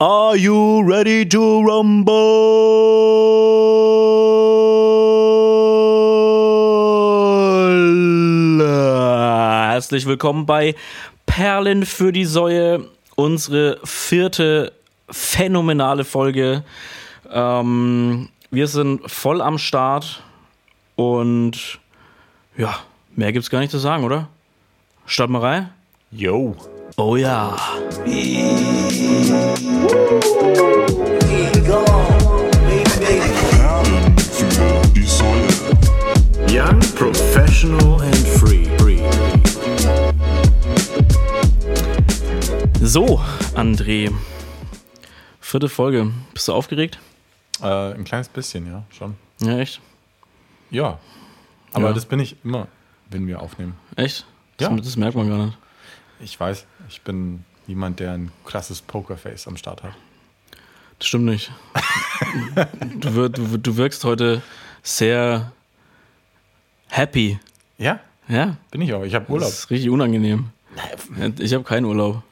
Are you ready to rumble? Herzlich willkommen bei Perlen für die Säue, unsere vierte phänomenale Folge. Ähm, wir sind voll am Start und ja, mehr gibt's gar nicht zu sagen, oder? Starten wir rein? Yo. Oh ja. Young, professional and free. free. So, André. Vierte Folge. Bist du aufgeregt? Äh, ein kleines bisschen, ja, schon. Ja, echt? Ja. Aber Ja. das bin ich immer, wenn wir aufnehmen. Echt? Das, Ja. das merkt man gar nicht. Ich weiß, ich bin jemand, der ein krasses Pokerface am Start hat. Das stimmt nicht. du, wir, du, du wirkst heute sehr happy. Ja, Ja, bin ich auch. Ich habe Urlaub. das ist richtig unangenehm. Ich habe keinen Urlaub.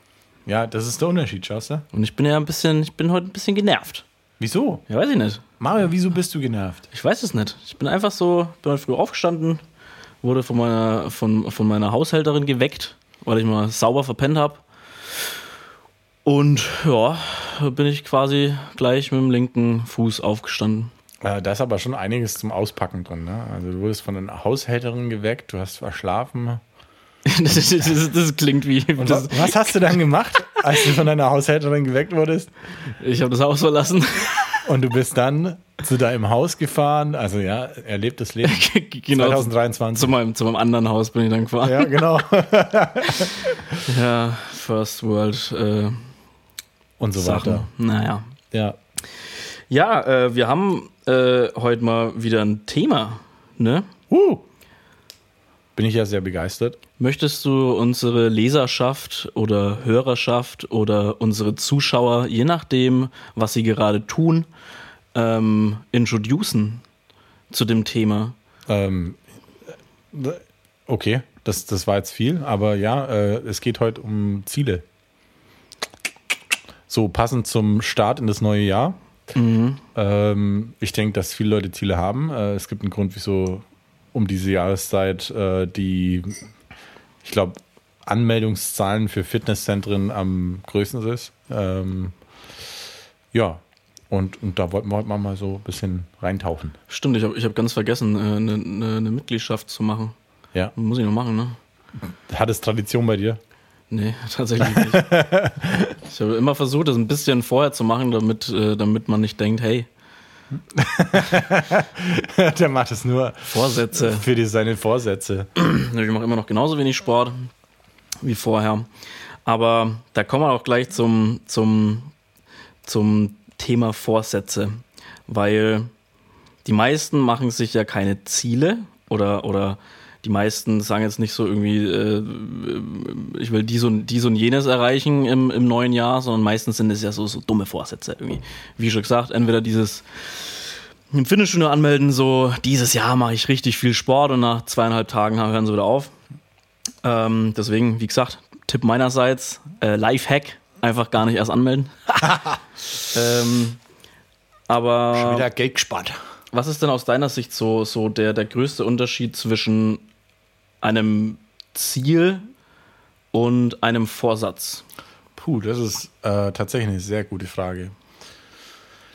Ja, das ist der Unterschied, schaust du? Und ich bin ja ein bisschen, ich bin heute ein bisschen genervt. Wieso? Ja, weiß ich nicht. Mario, wieso bist du genervt? Ich weiß es nicht. Ich bin einfach so, bin heute früh aufgestanden, wurde von meiner, von, von meiner Haushälterin geweckt, weil ich mal sauber verpennt habe. Und ja, bin ich quasi gleich mit dem linken Fuß aufgestanden. Äh, da ist aber schon einiges zum Auspacken drin. Ne? Also du wurdest von einer Haushälterin geweckt, du hast verschlafen. Das, das, das, klingt wie. Das, was hast du dann gemacht, als du von deiner Haushälterin geweckt wurdest? ich habe das Haus verlassen. Und du bist dann zu deinem Haus gefahren. Also ja, erlebtes Leben. genau. 2023. Zu meinem, zu meinem anderen Haus bin ich dann gefahren. Ja, genau. Ja, First World äh, Und so Sachen. weiter. Naja. Ja. Ja, äh, wir haben äh, heute mal wieder ein Thema. Ne? Uh. Bin ich ja sehr begeistert. Möchtest du unsere Leserschaft oder Hörerschaft oder unsere Zuschauer, je nachdem, was sie gerade tun, ähm, introducen zu dem Thema? Ähm, okay, das, das war jetzt viel, aber ja, äh, es geht heute um Ziele. So passend zum Start in das neue Jahr. Ähm, ich denke, dass viele Leute Ziele haben. Äh, es gibt einen Grund, wieso um diese Jahreszeit äh, die, ich glaube, Anmeldungszahlen für Fitnesszentren am größten ist. Ähm, ja, und, und da wollten wir heute mal, so ein bisschen reintauchen. Stimmt, ich habe ich hab ganz vergessen, eine äh, ne, ne, ne Mitgliedschaft zu machen. Ja. Muss ich noch machen, ne? Hat es Tradition bei dir? Nee, tatsächlich nicht. ich habe immer versucht, das ein bisschen vorher zu machen, damit, äh, damit man nicht denkt, hey, Der macht es nur Vorsätze. für die, seine Vorsätze. Ich mache immer noch genauso wenig Sport wie vorher. Aber da kommen wir auch gleich zum, zum, zum Thema Vorsätze. Weil die meisten machen sich ja keine Ziele oder, oder die meisten sagen jetzt nicht so irgendwie, äh, ich will dies und, dies und jenes erreichen im, im neuen Jahr, sondern meistens sind es ja so, so dumme Vorsätze irgendwie. Wie schon gesagt, entweder dieses im Fitnessstudio anmelden, so dieses Jahr mache ich richtig viel Sport und nach zweieinhalb Tagen hören sie wieder auf. Ähm, deswegen, wie gesagt, Tipp meinerseits, äh, Live-Hack, einfach gar nicht erst anmelden. ähm, aber Wieder Geld gespart. was ist denn aus deiner Sicht so, so der, der größte Unterschied zwischen einem Ziel und einem Vorsatz? Puh, das ist äh, tatsächlich eine sehr gute Frage.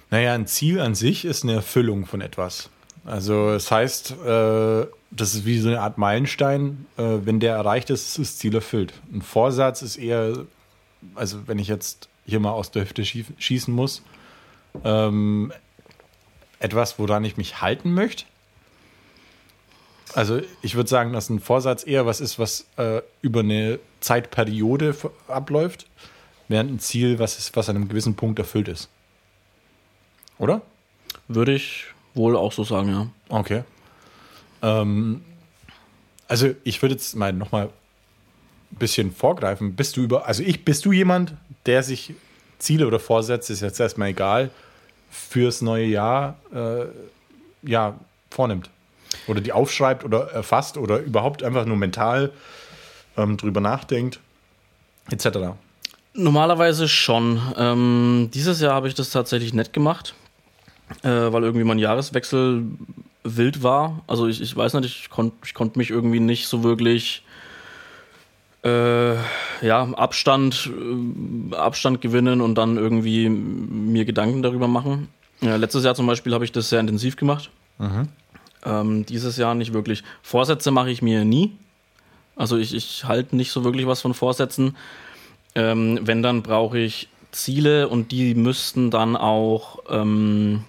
Naja, ein Ziel an sich ist eine Erfüllung von etwas. Also es heißt, äh, das ist wie so eine Art Meilenstein. Äh, wenn der erreicht ist, ist das Ziel erfüllt. Ein Vorsatz ist eher, also wenn ich jetzt hier mal aus der Hüfte schieß- schießen muss, ähm, etwas, woran ich mich halten möchte. Also ich würde sagen, dass ein Vorsatz eher was ist, was äh, über eine Zeitperiode abläuft, während ein Ziel was ist, was an einem gewissen Punkt erfüllt ist. Oder? Würde ich wohl auch so sagen, ja. Okay. Ähm, also ich würde jetzt mal noch mal ein bisschen vorgreifen. Bist du über, also ich, bist du jemand, der sich Ziele oder Vorsätze, ist jetzt erstmal egal, fürs neue Jahr äh, ja, vornimmt? Oder die aufschreibt oder erfasst oder überhaupt einfach nur mental ähm, drüber nachdenkt, etc. Normalerweise schon. Ähm, dieses Jahr habe ich das tatsächlich nett gemacht, äh, weil irgendwie mein Jahreswechsel wild war. Also ich, ich weiß nicht, ich konnte ich konnt mich irgendwie nicht so wirklich äh, ja, Abstand, äh, Abstand gewinnen und dann irgendwie mir Gedanken darüber machen. Ja, letztes Jahr zum Beispiel habe ich das sehr intensiv gemacht. Ähm, dieses Jahr nicht wirklich. Vorsätze mache ich mir nie. Also ich, ich halte nicht so wirklich was von Vorsätzen. Ähm, wenn, dann brauche ich Ziele und die müssten dann auch, ähm,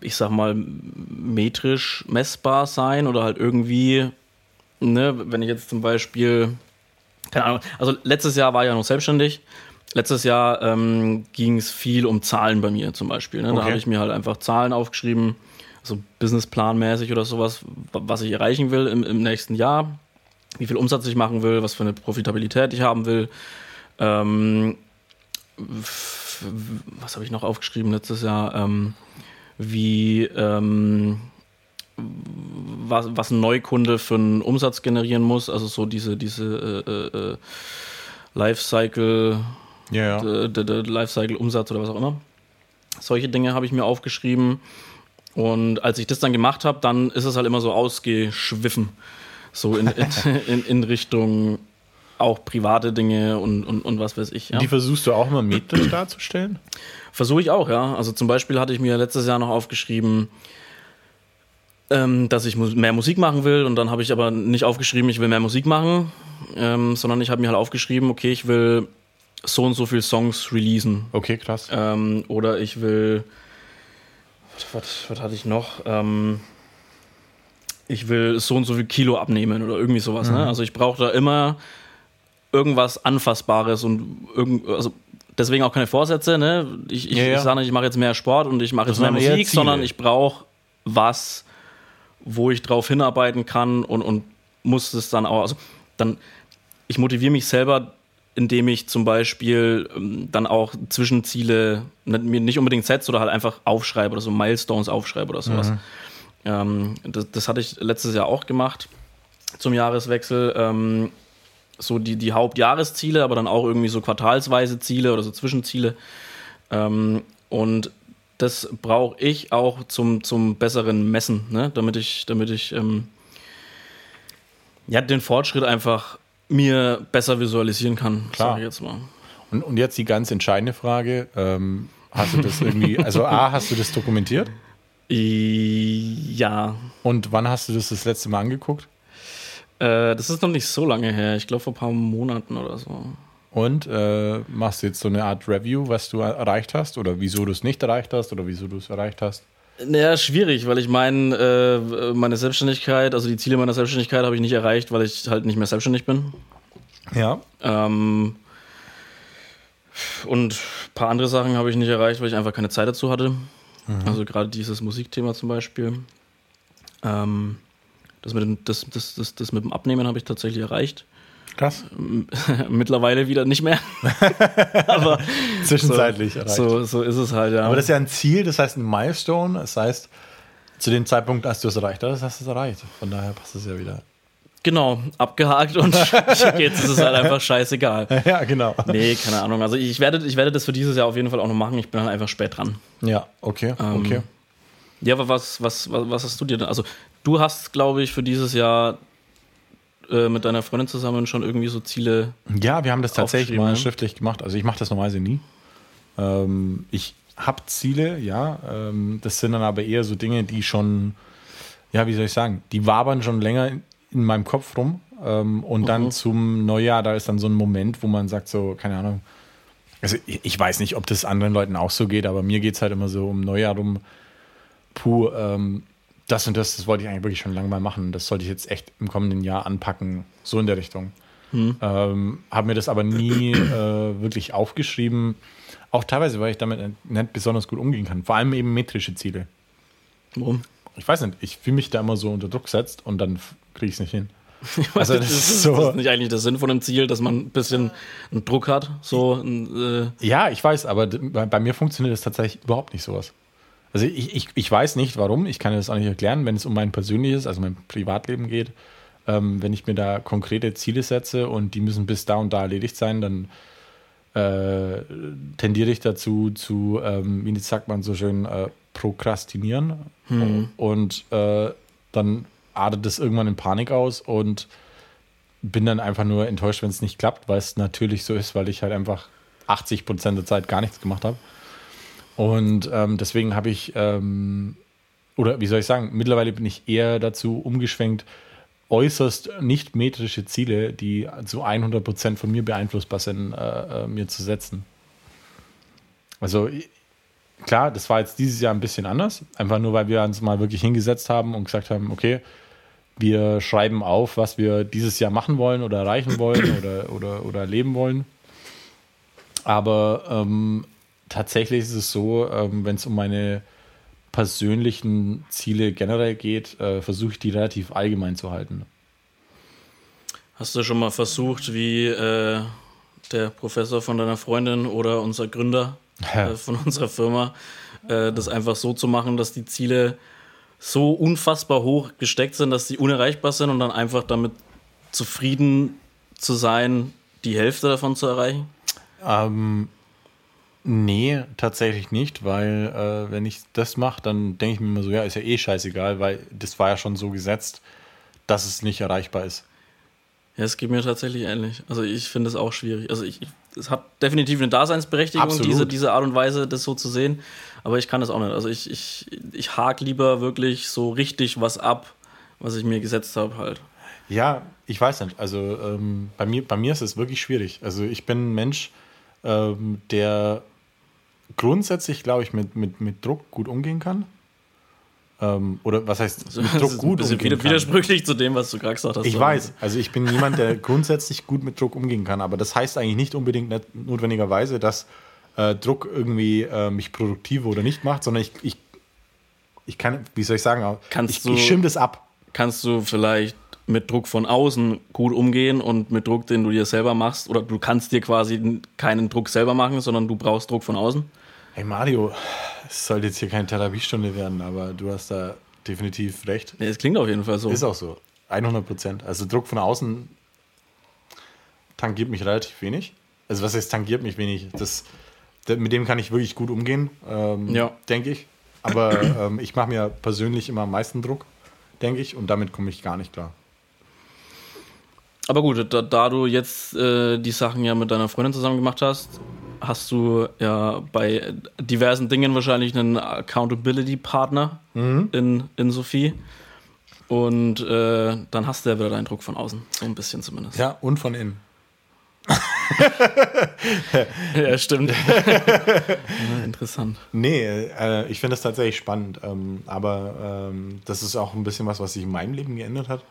ich sag mal, metrisch messbar sein oder halt irgendwie, ne, wenn ich jetzt zum Beispiel, keine Ahnung, also letztes Jahr war ich ja noch selbstständig. Letztes Jahr ähm, ging es viel um Zahlen bei mir zum Beispiel. Ne? Da Okay. habe ich mir halt einfach Zahlen aufgeschrieben, so businessplanmäßig oder sowas, wa- was ich erreichen will im, im nächsten Jahr, wie viel Umsatz ich machen will, was für eine Profitabilität ich haben will. Ähm, was habe ich noch aufgeschrieben letztes Jahr? Ähm, wie ähm, was, was ein Neukunde für einen Umsatz generieren muss, also so diese, diese äh, äh, äh, Lifecycle, Ja, Lifecycle-Umsatz oder was auch immer. Solche Dinge habe ich mir aufgeschrieben. Und als ich das dann gemacht habe, dann ist es halt immer so ausgeschwiffen. So in, in, in, Richtung auch private Dinge und, und, und was weiß ich. Ja. Die versuchst du auch immer metrisch darzustellen? Versuche ich auch, ja. Also zum Beispiel hatte ich mir letztes Jahr noch aufgeschrieben, ähm, dass ich mehr Musik machen will. Und dann habe ich aber nicht aufgeschrieben, ich will mehr Musik machen, ähm, sondern ich habe mir halt aufgeschrieben, okay, ich will so und so viele Songs releasen. Okay, krass. Ähm, oder ich will. Was, was, hatte ich noch? Ähm, ich will so und so viel Kilo abnehmen oder irgendwie sowas. Ne? Also ich brauche da immer irgendwas Anfassbares und irgend, also deswegen auch keine Vorsätze. Ne? Ich, ich, Ja, ja. ich sage nicht, ich mache jetzt mehr Sport und ich mache jetzt Das mehr Musik, sondern ich brauche was, wo ich drauf hinarbeiten kann und, und muss es dann auch. Also dann, ich motiviere mich selber, indem ich zum Beispiel ähm, dann auch Zwischenziele nicht, mir nicht unbedingt setze oder halt einfach aufschreibe oder so Milestones aufschreibe oder sowas. Ähm, das, das hatte ich letztes Jahr auch gemacht zum Jahreswechsel. Ähm, so die, die Hauptjahresziele, aber dann auch irgendwie so quartalsweise Ziele oder so Zwischenziele. Und das brauche ich auch zum, zum besseren Messen, ne? damit ich, damit ich ja, den Fortschritt einfach mir besser visualisieren kann, Klar. jetzt mal. Und, und jetzt die ganz entscheidende Frage. Ähm, hast du das irgendwie, also A, hast du das dokumentiert? Ja, Und wann hast du das das letzte Mal angeguckt? äh, das ist noch nicht so lange her. Ich glaube vor ein paar Monaten oder so. Und äh, machst du jetzt so eine Art Review, was du erreicht hast oder wieso du es nicht erreicht hast oder wieso du es erreicht hast? Naja, schwierig, weil ich meine, äh, meine Selbstständigkeit, also die Ziele meiner Selbstständigkeit habe ich nicht erreicht, weil ich halt nicht mehr selbstständig bin. Ja. Ähm, und ein paar andere Sachen habe ich nicht erreicht, weil ich einfach keine Zeit dazu hatte. Also gerade dieses Musikthema zum Beispiel. Ähm, das, mit dem, das, das, das, das mit dem Abnehmen habe ich tatsächlich erreicht. Krass. Mittlerweile wieder nicht mehr. Aber Zwischenzeitlich so, so, so ist es halt, ja. Aber das ist ja ein Ziel, das heißt ein Milestone. Das heißt, zu dem Zeitpunkt, als du es erreicht hast, hast du es erreicht. Von daher passt es ja wieder. genau, abgehakt und jetzt ist es halt einfach scheißegal. Ja, genau. Nee, keine Ahnung. Also ich werde, ich werde das für dieses Jahr auf jeden Fall auch noch machen. Ich bin halt einfach spät dran. Ja, okay, Ähm, okay. Ja, aber was, was, was, was hast du dir denn? Also, du hast, glaube ich, für dieses Jahr äh, mit deiner Freundin zusammen schon irgendwie so Ziele. Ja, wir haben das tatsächlich mal ne? schriftlich gemacht. Also ich mache das normalerweise nie. Ähm, ich habe Ziele, ja. Ähm, das sind dann aber eher so Dinge, die schon, ja, wie soll ich sagen, die wabern schon länger in, in meinem Kopf rum. Ähm, und dann Mhm. zum Neujahr, da ist dann so ein Moment, wo man sagt so, keine Ahnung. Also ich, ich weiß nicht, ob das anderen Leuten auch so geht, aber mir geht es halt immer so um Neujahr rum. Puh, ähm, das und das, das wollte ich eigentlich wirklich schon lange mal machen. Das sollte ich jetzt echt im kommenden Jahr anpacken, so in der Richtung. Ähm, habe mir das aber nie äh, wirklich aufgeschrieben. Auch teilweise, weil ich damit nicht besonders gut umgehen kann. Vor allem eben metrische Ziele. Warum? Ich weiß nicht, ich fühle mich da immer so unter Druck gesetzt und dann kriege ich es nicht hin. Also das, ist, so- das ist nicht eigentlich der Sinn von einem Ziel, dass man ein bisschen einen Druck hat. So, ein, äh, Ja, ich weiß, aber bei, bei mir funktioniert das tatsächlich überhaupt nicht sowas. Also ich, ich, ich weiß nicht warum, ich kann das auch nicht erklären, wenn es um mein persönliches, also mein Privatleben geht. ähm, wenn ich mir da konkrete Ziele setze und die müssen bis da und da erledigt sein, dann äh, tendiere ich dazu zu, ähm, wie sagt man so schön, äh, prokrastinieren. Und äh, dann artet das irgendwann in Panik aus und bin dann einfach nur enttäuscht, wenn es nicht klappt, weil es natürlich so ist, weil ich halt einfach 80 Prozent der Zeit gar nichts gemacht habe. Und ähm, deswegen habe ich, ähm, oder wie soll ich sagen, mittlerweile bin ich eher dazu umgeschwenkt, äußerst nicht metrische Ziele, die zu 100 Prozent von mir beeinflussbar sind, äh, äh, mir zu setzen. Also klar, das war jetzt dieses Jahr ein bisschen anders, einfach nur, weil wir uns mal wirklich hingesetzt haben und gesagt haben, okay, wir schreiben auf, was wir dieses Jahr machen wollen oder erreichen wollen oder, oder, oder erleben wollen. Aber ähm, tatsächlich ist es so, ähm, wenn es um meine persönlichen Ziele generell geht, äh, versuche ich die relativ allgemein zu halten. Hast du schon mal versucht, wie äh, der Professor von deiner Freundin oder unser Gründer Ja. äh, von unserer Firma, äh, das einfach so zu machen, dass die Ziele so unfassbar hoch gesteckt sind, dass sie unerreichbar sind und dann einfach damit zufrieden zu sein, die Hälfte davon zu erreichen? Ähm, nee, tatsächlich nicht, weil äh, wenn ich das mache, dann denke ich mir immer so, ja, ist ja eh scheißegal, weil das war ja schon so gesetzt, dass es nicht erreichbar ist. Ja, es geht mir tatsächlich ähnlich. Also ich finde es auch schwierig. Also ich, ich es hat definitiv eine Daseinsberechtigung, Absolut. diese, diese Art und Weise, das so zu sehen. Aber ich kann das auch nicht. Also ich, ich, ich hake lieber wirklich so richtig was ab, was ich mir gesetzt habe halt. Ja, ich weiß nicht. Also ähm, bei, mir, bei mir ist es wirklich schwierig. Also ich bin ein Mensch, ähm, der grundsätzlich, glaube ich, mit, mit, mit Druck gut umgehen kann. Ähm, oder was heißt mit Das Druck gut bisschen umgehen wieder- kann? widersprüchlich zu dem, was du gerade gesagt hast. Ich weiß, also ich bin jemand, der grundsätzlich gut mit Druck umgehen kann, aber das heißt eigentlich nicht unbedingt nicht notwendigerweise, dass äh, Druck irgendwie äh, mich produktiver oder nicht macht, sondern ich, ich, ich kann, wie soll ich sagen, Kannst ich, du- ich schirm das ab. Kannst du vielleicht mit Druck von außen gut umgehen und mit Druck, den du dir selber machst, oder du kannst dir quasi keinen Druck selber machen, sondern du brauchst Druck von außen? Hey Mario, es sollte jetzt hier keine Therapiestunde werden, aber du hast da definitiv recht. Nee, es klingt auf jeden Fall so. Ist auch so. 100 Prozent. Also Druck von außen tangiert mich relativ wenig. Also was heißt tangiert mich wenig? Das, da- mit dem kann ich wirklich gut umgehen, ähm, Ja. denke ich. Aber ähm, ich mache mir persönlich immer am meisten Druck, denke ich, und damit komme ich gar nicht klar. Aber gut, da, da du jetzt äh, die Sachen ja mit deiner Freundin zusammen gemacht hast, hast du ja bei diversen Dingen wahrscheinlich einen Accountability-Partner in, in Sophie. Und äh, dann hast du ja wieder deinen Druck von außen. So ein bisschen zumindest. Ja, und von innen. ja stimmt. ja, interessant. Nee, äh, ich finde das tatsächlich spannend. Ähm, aber ähm, das ist auch ein bisschen was, was sich in meinem Leben geändert hat.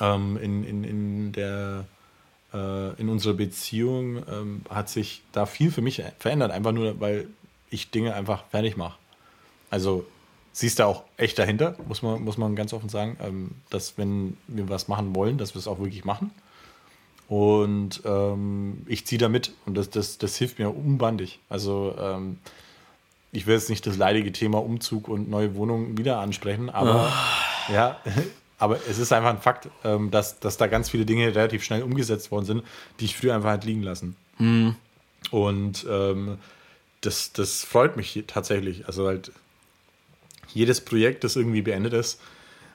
Ähm, in, in, in, der, äh, in unserer Beziehung ähm, hat sich da viel für mich verändert. Einfach nur, weil ich Dinge einfach fertig mache. Also siehst du auch echt dahinter, muss man, muss man ganz offen sagen, ähm, dass wenn wir was machen wollen, dass wir es auch wirklich machen. Und ähm, ich ziehe da mit und das, das, das hilft mir unbandig. Also ähm, ich will jetzt nicht das leidige Thema Umzug und neue Wohnung wieder ansprechen, aber ja, aber es ist einfach ein Fakt, ähm, dass, dass da ganz viele Dinge relativ schnell umgesetzt worden sind, die ich früher einfach halt liegen lassen. Und ähm, das, das freut mich tatsächlich. Also halt jedes Projekt, das irgendwie beendet ist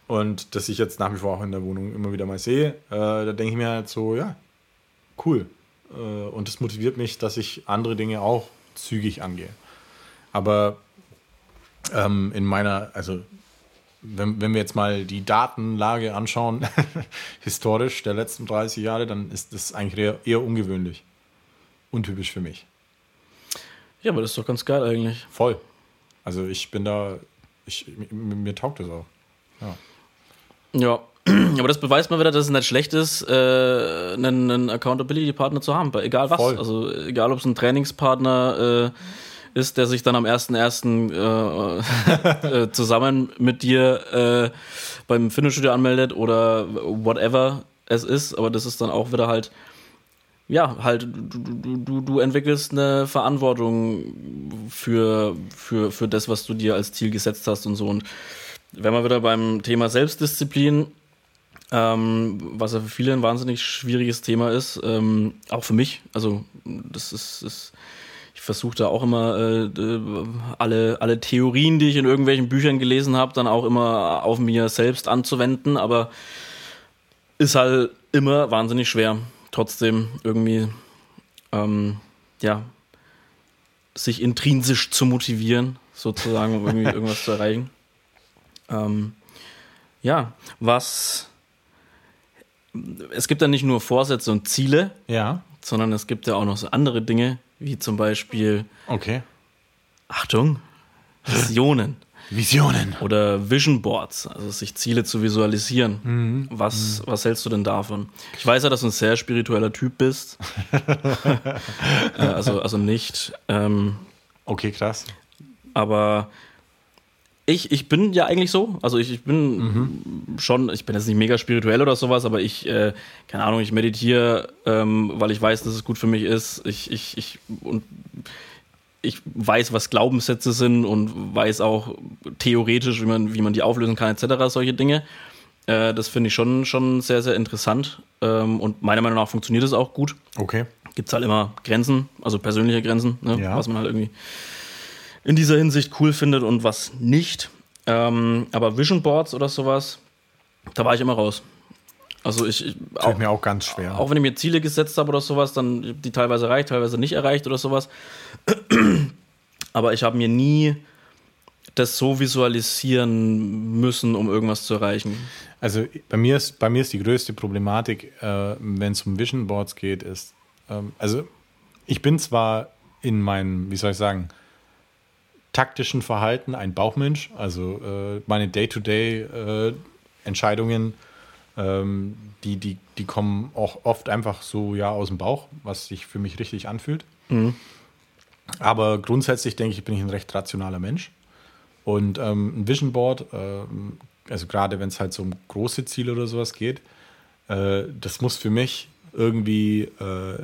und das ich jetzt nach wie vor auch in der Wohnung immer wieder mal sehe, äh, da denke ich mir halt so, ja, cool. Äh, und das motiviert mich, dass ich andere Dinge auch zügig angehe. Aber ähm, in meiner, also wenn, wenn wir jetzt mal die Datenlage anschauen, historisch der letzten 30 Jahre, dann ist das eigentlich eher, eher ungewöhnlich. Untypisch für mich. Ja, aber das ist doch ganz geil eigentlich. Voll. Also ich bin da, ich, mir, mir taugt das auch. Ja, aber das beweist mal wieder, dass es nicht schlecht ist, äh, einen, einen Accountability-Partner zu haben, egal was. Voll. Also egal, ob es ein Trainingspartner äh, ist, der sich dann am 1.1. Äh, äh, zusammen mit dir äh, beim Fitnessstudio anmeldet oder whatever es ist, aber das ist dann auch wieder halt, ja, halt, du, du, du, entwickelst eine Verantwortung für, für, für das, was du dir als Ziel gesetzt hast und so. Und wenn wir wieder beim Thema Selbstdisziplin ähm, was ja für viele ein wahnsinnig schwieriges Thema ist, ähm, auch für mich. Also das ist, ist versuche da auch immer äh, alle, alle Theorien, die ich in irgendwelchen Büchern gelesen habe, dann auch immer auf mir selbst anzuwenden, aber ist halt immer wahnsinnig schwer, trotzdem irgendwie ähm, ja, sich intrinsisch zu motivieren, sozusagen, um irgendwie irgendwas zu erreichen. Ähm, ja, was es gibt ja nicht nur Vorsätze und Ziele, Ja. sondern es gibt ja auch noch so andere Dinge, wie zum Beispiel, Okay. Achtung, Visionen Visionen. oder Vision Boards, also sich Ziele zu visualisieren. Was, was hältst du denn davon? Ich weiß ja, dass du ein sehr spiritueller Typ bist. äh, also, also nicht. Ähm, Okay, krass. aber ich, ich bin ja eigentlich so. Also ich, ich bin schon, ich bin jetzt nicht mega spirituell oder sowas, aber ich, äh, keine Ahnung, ich meditiere, ähm, weil ich weiß, dass es gut für mich ist. Ich, ich, ich, und ich weiß, was Glaubenssätze sind und weiß auch theoretisch, wie man, wie man die auflösen kann, etc., solche Dinge. Äh, das finde ich schon, schon sehr, sehr interessant. Ähm, und meiner Meinung nach funktioniert es auch gut Okay. gibt es halt immer Grenzen, also persönliche Grenzen, ne, Ja. was man halt irgendwie in dieser Hinsicht cool findet und was nicht. Ähm, aber Vision Boards oder sowas, da war ich immer raus. Also ich, ich auch, mir auch ganz schwer. auch wenn ich mir Ziele gesetzt habe oder sowas, dann die teilweise erreicht, teilweise nicht erreicht oder sowas. Aber ich habe mir nie das so visualisieren müssen, um irgendwas zu erreichen. Also bei mir ist, bei mir ist die größte Problematik, äh, wenn es um Vision Boards geht, ist, ähm, also ich bin zwar in meinem, wie soll ich sagen, taktischen Verhalten ein Bauchmensch, also äh, meine Day-to-Day-Entscheidungen, ähm, die, die, die kommen auch oft einfach so ja aus dem Bauch, was sich für mich richtig anfühlt. Aber grundsätzlich denke ich, bin ich ein recht rationaler Mensch. Und ähm, ein Vision Board, ähm, also gerade wenn es halt so um große Ziele oder sowas geht, äh, das muss für mich irgendwie äh,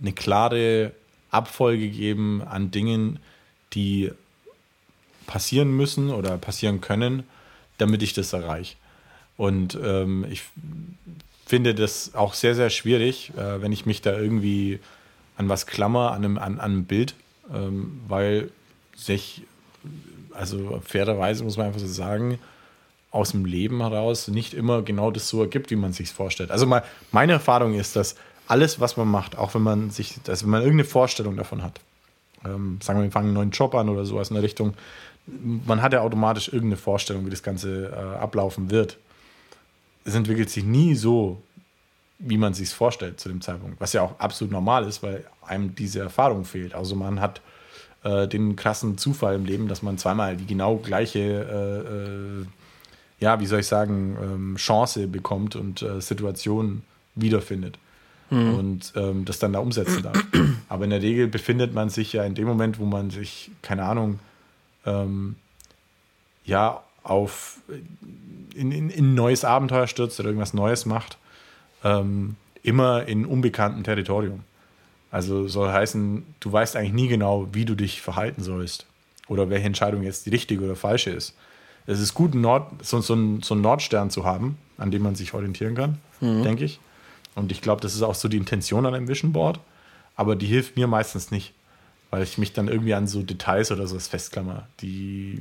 eine klare Abfolge geben an Dingen, die passieren müssen oder passieren können, damit ich das erreiche. Und ähm, ich finde das auch sehr, sehr schwierig, äh, wenn ich mich da irgendwie an was klammer, an einem, an, an einem Bild, ähm, weil sich, also fairerweise muss man einfach so sagen, aus dem Leben heraus nicht immer genau das so ergibt, wie man sich vorstellt. Also mal, meine Erfahrung ist, dass alles, was man macht, auch wenn man sich, also wenn man irgendeine Vorstellung davon hat, ähm, sagen wir, wir fangen einen neuen Job an oder sowas in der Richtung, man hat ja automatisch irgendeine Vorstellung, wie das Ganze äh, ablaufen wird. Es entwickelt sich nie so, wie man sich vorstellt zu dem Zeitpunkt, was ja auch absolut normal ist, weil einem diese Erfahrung fehlt. Also man hat äh, den krassen Zufall im Leben, dass man zweimal die genau gleiche, äh, äh, ja, wie soll ich sagen, ähm, Chance bekommt und äh, Situation wiederfindet und ähm, das dann da umsetzen darf. Aber in der Regel befindet man sich ja in dem Moment, wo man sich, keine Ahnung, ähm, ja, auf in, in, in ein neues Abenteuer stürzt oder irgendwas Neues macht, ähm, immer in unbekanntem Territorium. Also soll heißen, du weißt eigentlich nie genau, wie du dich verhalten sollst oder welche Entscheidung jetzt die richtige oder falsche ist. Es ist gut, Nord, so, so, einen, so einen Nordstern zu haben, an dem man sich orientieren kann, denke ich. Und ich glaube, das ist auch so die Intention an einem Vision Board. Aber die hilft mir meistens nicht, weil ich mich dann irgendwie an so Details oder sowas festklammer, die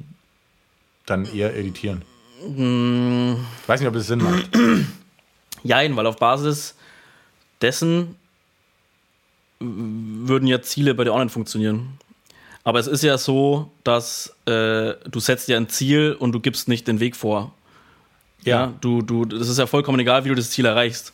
dann eher irritieren. Ich weiß nicht, ob das Sinn macht. Jein, weil auf Basis dessen würden ja Ziele bei dir nicht funktionieren. Aber es ist ja so, dass äh, du setzt dir ein Ziel und du gibst nicht den Weg vor. Ja, du, du, das ist ja vollkommen egal, wie du das Ziel erreichst.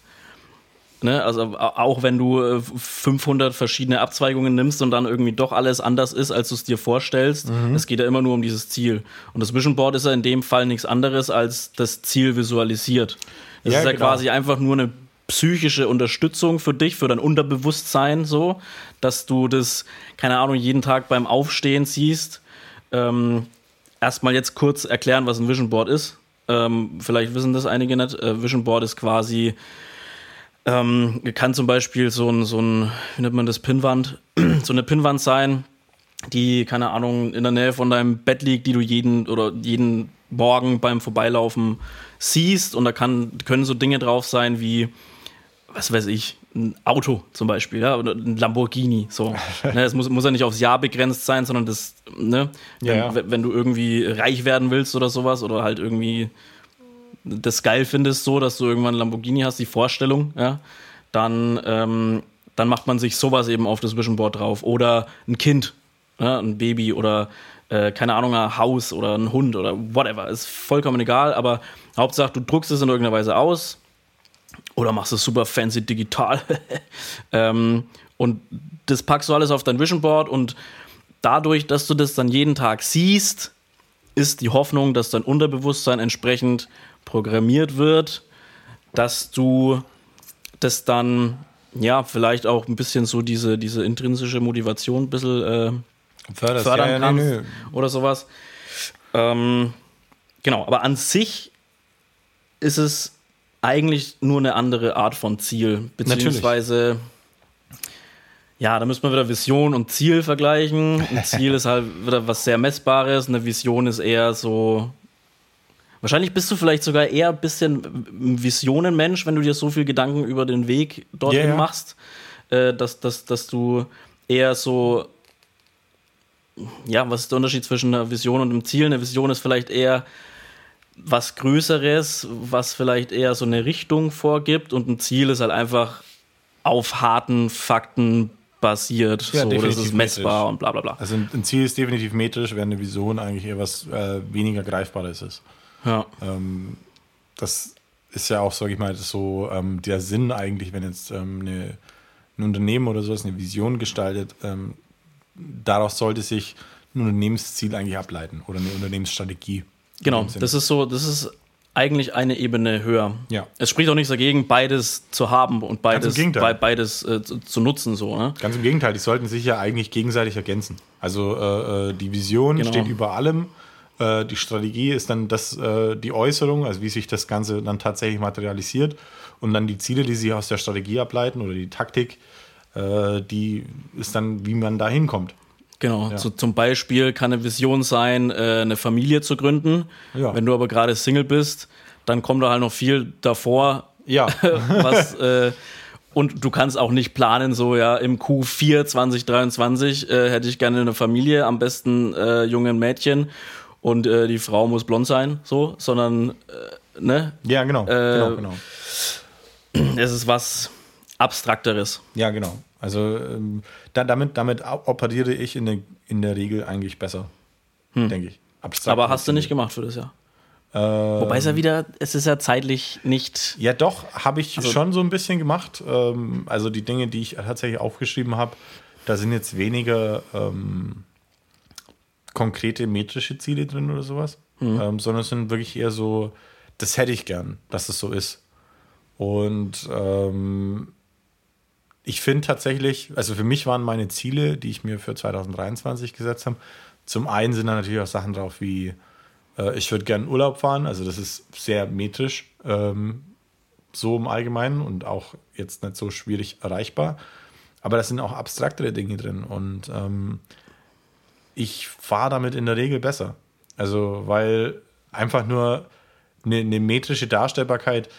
Ne? Also auch wenn du äh, 500 verschiedene Abzweigungen nimmst und dann irgendwie doch alles anders ist, als du es dir vorstellst, es geht ja immer nur um dieses Ziel. Und das Vision Board ist ja in dem Fall nichts anderes als das Ziel visualisiert. Es Ja, ist ja genau. quasi einfach nur eine psychische Unterstützung für dich, für dein Unterbewusstsein, so, dass du das, keine Ahnung, jeden Tag beim Aufstehen siehst. Ähm, Erstmal jetzt kurz erklären, was ein Vision Board ist. Ähm, vielleicht wissen das einige nicht. Äh, Vision Board ist quasi, ähm, kann zum Beispiel so ein, so ein, wie nennt man das, Pinnwand, so eine Pinnwand sein, die, keine Ahnung, in der Nähe von deinem Bett liegt, die du jeden oder jeden morgen beim Vorbeilaufen siehst. Und da kann, können so Dinge drauf sein wie, was weiß ich, ein Auto zum Beispiel, ja, oder ein Lamborghini. So. ne, es muss, muss ja nicht aufs Jahr begrenzt sein, sondern das, ne, wenn, Ja, wenn du irgendwie reich werden willst oder sowas oder halt irgendwie das geil findest, so dass du irgendwann Lamborghini hast, die Vorstellung, ja, dann, ähm, dann macht man sich sowas eben auf das Vision Board drauf. Oder ein Kind, ja, ein Baby oder äh, keine Ahnung, ein Haus oder ein Hund oder whatever. Ist vollkommen egal, aber Hauptsache, du druckst es in irgendeiner Weise aus oder machst es super fancy digital. ähm, und das packst du alles auf dein Vision Board und dadurch, dass du das dann jeden Tag siehst, ist die Hoffnung, dass dein Unterbewusstsein entsprechend programmiert wird, dass du das dann, ja, vielleicht auch ein bisschen so diese, diese intrinsische Motivation ein bisschen äh, Fördern, fördern ja, ja, kannst nee. oder sowas. Ähm, genau, aber an sich ist es eigentlich nur eine andere Art von Ziel, beziehungsweise ja, da müssen wir wieder Vision und Ziel vergleichen. Ein Ziel ist halt wieder was sehr Messbares, eine Vision ist eher so. Wahrscheinlich bist du vielleicht sogar eher ein bisschen Visionenmensch, wenn du dir so viel Gedanken über den Weg dorthin Ja, ja. machst, äh, dass, dass, dass du eher so ja, was ist der Unterschied zwischen einer Vision und einem Ziel? Eine Vision ist vielleicht eher was Größeres, was vielleicht eher so eine Richtung vorgibt und ein Ziel ist halt einfach auf harten Fakten basiert. Ja, so, das ist messbar metrisch. und bla bla bla. Also ein ein Ziel ist definitiv metrisch, während eine Vision eigentlich eher was äh, weniger Greifbares ist. Ja, Ähm, das ist ja auch, sage ich mal, so ähm, der Sinn eigentlich, wenn jetzt ähm, eine, ein Unternehmen oder sowas eine Vision gestaltet, ähm, daraus sollte sich ein Unternehmensziel eigentlich ableiten oder eine Unternehmensstrategie. Genau. Das ist so, das ist eigentlich eine Ebene höher. Ja. Es spricht auch nichts dagegen, beides zu haben und beides, be beides äh, zu, zu nutzen. So, ne? Ganz im Gegenteil, die sollten sich ja eigentlich gegenseitig ergänzen. Also äh, äh, die Vision Genau. steht über allem. Äh, die Strategie ist dann das, äh, die Äußerung, also wie sich das Ganze dann tatsächlich materialisiert. Und dann die Ziele, die sich aus der Strategie ableiten oder die Taktik, äh, die ist dann, wie man da hinkommt. Genau, zu, zum Beispiel kann eine Vision sein, äh, eine Familie zu gründen. Ja. Wenn du aber gerade Single bist, dann kommt da halt noch viel davor, Ja, was äh, und du kannst auch nicht planen, so ja, im Q4 2023 äh, hätte ich gerne eine Familie, am besten äh, jungen Mädchen und äh, die Frau muss blond sein, so, sondern äh, ne, ja genau, Äh, genau, genau. es ist was Abstrakteres. Ja, genau. Also ähm, da, damit, damit operiere ich in der, in der Regel eigentlich besser, denke ich. Abstrakt Hm. Aber hast du nicht gemacht für das Jahr. Äh, Wobei es ja wieder, es ist ja zeitlich nicht. Ja, doch, habe ich Also schon so ein bisschen gemacht. Ähm, also die Dinge, die ich tatsächlich aufgeschrieben habe, da sind jetzt weniger ähm, konkrete metrische Ziele drin oder sowas, ähm, sondern es sind wirklich eher so, das hätte ich gern, dass es so ist. Und ähm, ich finde tatsächlich, also für mich waren meine Ziele, die ich mir für 2023 gesetzt habe, zum einen sind da natürlich auch Sachen drauf wie, äh, ich würde gerne Urlaub fahren, also das ist sehr metrisch, ähm, so im Allgemeinen und auch jetzt nicht so schwierig erreichbar. Aber da sind auch abstraktere Dinge drin und ähm, ich fahre damit in der Regel besser. Also, weil einfach nur eine, eine metrische Darstellbarkeit,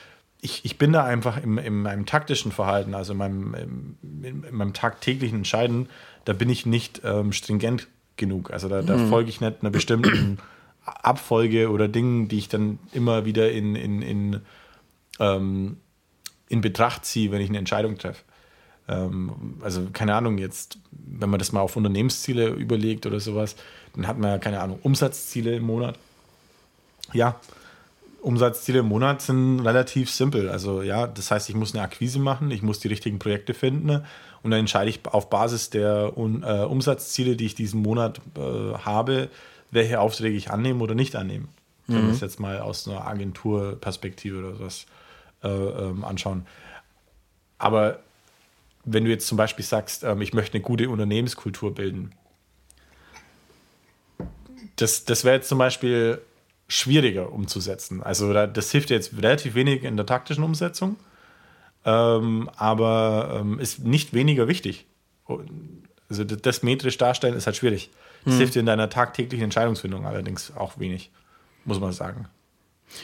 ich, ich bin da einfach im, in meinem taktischen Verhalten, also in meinem, in, in meinem tagtäglichen Entscheiden, da bin ich nicht ähm, stringent genug. Also da, da folge ich nicht einer bestimmten Abfolge oder Dingen, die ich dann immer wieder in, in, in, ähm, in Betracht ziehe, wenn ich eine Entscheidung treffe. Ähm, also keine Ahnung, jetzt, wenn man das mal auf Unternehmensziele überlegt oder sowas, dann hat man ja, keine Ahnung, Umsatzziele im Monat. Ja, Umsatzziele im Monat sind relativ simpel. Also ja, das heißt, ich muss eine Akquise machen, ich muss die richtigen Projekte finden und dann entscheide ich auf Basis der äh, Umsatzziele, die ich diesen Monat äh, habe, welche Aufträge ich annehme oder nicht annehme. Wenn wir es jetzt mal aus einer Agenturperspektive oder sowas äh, ähm, anschauen. Aber wenn du jetzt zum Beispiel sagst, ähm, ich möchte eine gute Unternehmenskultur bilden, das, das wäre jetzt zum Beispiel schwieriger umzusetzen. Also da, das hilft jetzt relativ wenig in der taktischen Umsetzung, ähm, aber ähm, ist nicht weniger wichtig. Also das, das metrisch darstellen ist halt schwierig. Das hilft dir in deiner tagtäglichen Entscheidungsfindung allerdings auch wenig. muss man sagen.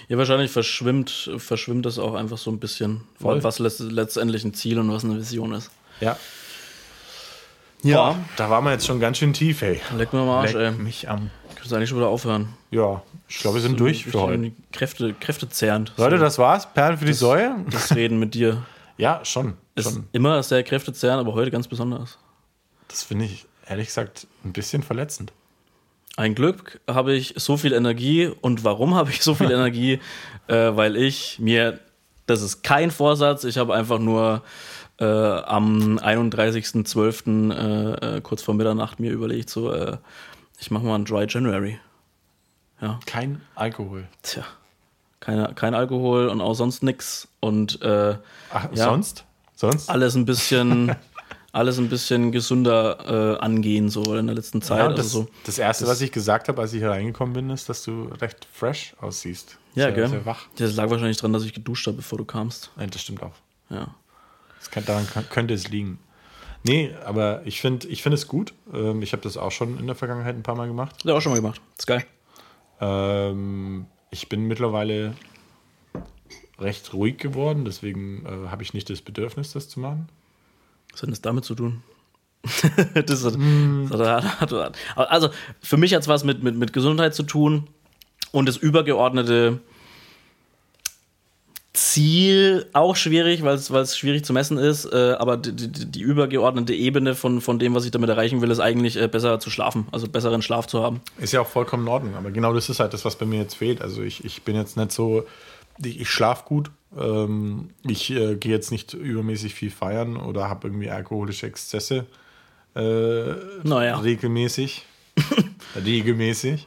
Ja, wahrscheinlich verschwimmt, verschwimmt das auch einfach so ein bisschen, Voll. was letzt- letztendlich ein Ziel und was eine Vision ist. Ja. Ja, Boah, da waren wir jetzt schon ganz schön tief, ey. leck mir am Arsch, ey. Leck mich am. Kannst eigentlich schon wieder aufhören. Ja, ich glaube, wir sind durch für heute. Kräfte, kräftezehrend. Leute, das war's. Perlen für die Säue? das Reden mit dir. Ja, schon. Ist schon. immer sehr kräftezehrend, aber heute ganz besonders. Das finde ich, ehrlich gesagt, ein bisschen verletzend. Ein Glück habe ich so viel Energie. Und warum habe ich so viel Energie? Äh, weil ich mir, das ist kein Vorsatz, ich habe einfach nur äh, am 31.12. Äh, äh, kurz vor Mitternacht mir überlegt, so, äh, ich mache mal einen Dry January. Ja, Kein Alkohol. tja. Keine, kein Alkohol und auch sonst nix. Und äh, Ach, Ja. sonst? Sonst? alles ein bisschen, alles ein bisschen gesünder äh, angehen, so in der letzten Zeit. Ja, und das, also so. das Erste, das- was ich gesagt habe, als ich hier reingekommen bin, ist, dass du recht fresh aussiehst. Ja, sehr, gell? Sehr wach. Das lag wahrscheinlich dran, dass ich geduscht habe, bevor du kamst. Ja, das stimmt auch. Ja. Das kann, daran kann, könnte es liegen. Nee, aber ich finde ich find es gut. Ähm, ich habe das auch schon in der Vergangenheit ein paar Mal gemacht. Er auch schon mal gemacht. ist geil. Ähm, ich bin mittlerweile recht ruhig geworden, deswegen äh, habe ich nicht das Bedürfnis, das zu machen. Was hat das damit zu tun? das hat, das hat, hat, hat, also für mich hat es was mit, mit, mit Gesundheit zu tun und das übergeordnete Ziel auch schwierig, weil es schwierig zu messen ist, äh, aber die, die, die übergeordnete Ebene von, von dem, was ich damit erreichen will, ist eigentlich äh, besser zu schlafen, also besseren Schlaf zu haben. Ist ja auch vollkommen in Ordnung, aber genau das ist halt das, was bei mir jetzt fehlt. Also ich, ich bin jetzt nicht so, ich, ich schlafe gut, ähm, ich äh, gehe jetzt nicht übermäßig viel feiern oder habe irgendwie alkoholische Exzesse äh, Naja. regelmäßig. regelmäßig.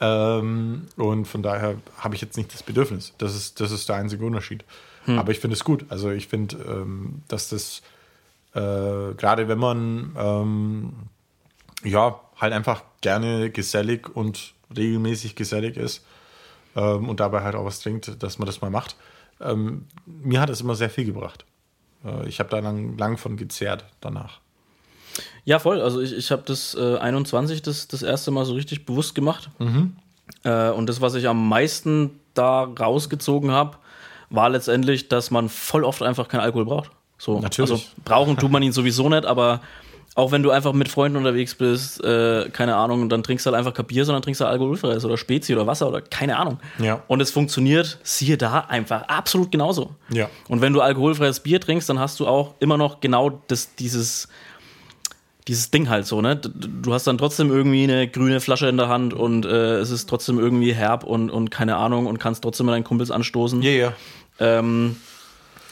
Ähm, und von daher habe ich jetzt nicht das Bedürfnis. Das ist, das ist der einzige Unterschied. Aber ich finde es gut. Also ich finde, ähm, dass das äh, gerade wenn man ähm, ja, halt einfach gerne gesellig und regelmäßig gesellig ist ähm, und dabei halt auch was trinkt, dass man das mal macht. Ähm, mir hat es immer sehr viel gebracht. Äh, ich habe da lang, lang von gezehrt danach. Ja, voll. Also ich, ich habe das äh, 21 das, das erste Mal so richtig bewusst gemacht. Äh, und das, was ich am meisten da rausgezogen habe, war letztendlich, dass man voll oft einfach keinen Alkohol braucht. So, Natürlich. Also brauchen tut man ihn sowieso nicht, aber auch wenn du einfach mit Freunden unterwegs bist, äh, keine Ahnung, dann trinkst du halt einfach kein Bier, sondern trinkst du alkoholfreies oder Spezi oder Wasser oder keine Ahnung. Ja. Und es funktioniert, siehe da, einfach absolut genauso. Ja. Und wenn du alkoholfreies Bier trinkst, dann hast du auch immer noch genau das, dieses, dieses Ding halt so, ne? Du hast dann trotzdem irgendwie eine grüne Flasche in der Hand und äh, es ist trotzdem irgendwie herb und, und keine Ahnung und kannst trotzdem mit deinen Kumpels anstoßen. Ja, ja. Ähm,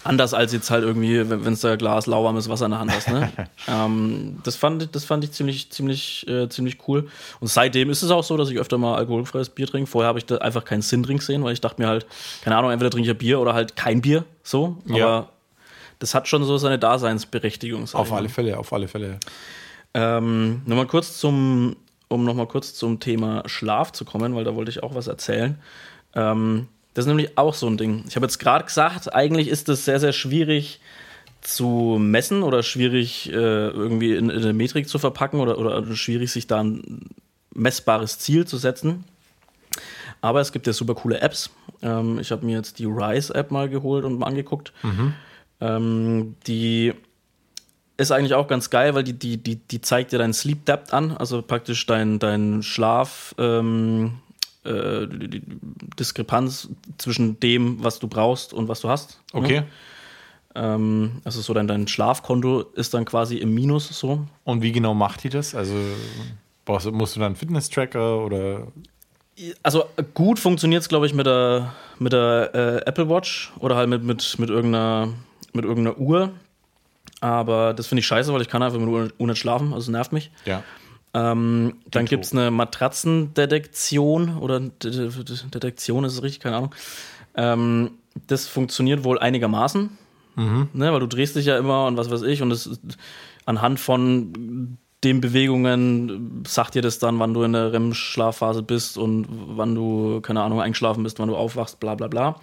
anders als jetzt halt irgendwie, wenn es da Glas lauwarmes Wasser in der Hand hast. Ne? ähm, das, fand, ich- das fand ich ziemlich, ziemlich, äh, ziemlich cool. Und seitdem ist es auch so, dass ich öfter mal alkoholfreies Bier trinke. Vorher habe ich da einfach keinen Sinn drin gesehen, weil ich dachte mir halt, keine Ahnung, entweder trinke ich ja Bier oder halt kein Bier. So. Aber Ja. das hat schon so seine Daseinsberechtigung. Auf alle Fälle, auf alle Fälle. Ähm, nochmal kurz zum, um nochmal kurz zum Thema Schlaf zu kommen, weil da wollte ich auch was erzählen. Ähm, das ist nämlich auch so ein Ding. Ich habe jetzt gerade gesagt, eigentlich ist es sehr, sehr schwierig zu messen oder schwierig äh, irgendwie in, in eine Metrik zu verpacken oder, oder schwierig sich da ein messbares Ziel zu setzen. Aber es gibt ja super coole Apps. Ähm, ich habe mir jetzt die Rise-App mal geholt und mal angeguckt. Ähm, die ist eigentlich auch ganz geil, weil die, die, die, die zeigt dir deinen Sleep Depth an, also praktisch dein, dein Schlaf, ähm, äh, Diskrepanz zwischen dem, was du brauchst und was du hast. ne? Okay. Ähm, also so dein, dein Schlafkonto ist dann quasi im Minus so. Und wie genau macht die das? Also brauchst, du- musst du dann einen Fitness-Tracker oder Also gut funktioniert es, glaube ich, mit der, mit der äh, Apple Watch oder halt mit, mit, mit, irgendeiner, mit irgendeiner Uhr. Aber das finde ich scheiße, weil ich kann einfach mit der Uhr nicht schlafen, also nervt mich. ja. Ähm, dann gibt es eine Matratzendetektion oder De De De Detektion ist es richtig, keine Ahnung. Ähm, das funktioniert wohl einigermaßen, ne, weil du drehst dich ja immer und was weiß ich und ist- anhand von den Bewegungen sagt dir das dann, wann du in der REM-Schlafphase bist und wann du, keine Ahnung, eingeschlafen bist, wann du aufwachst, bla bla bla.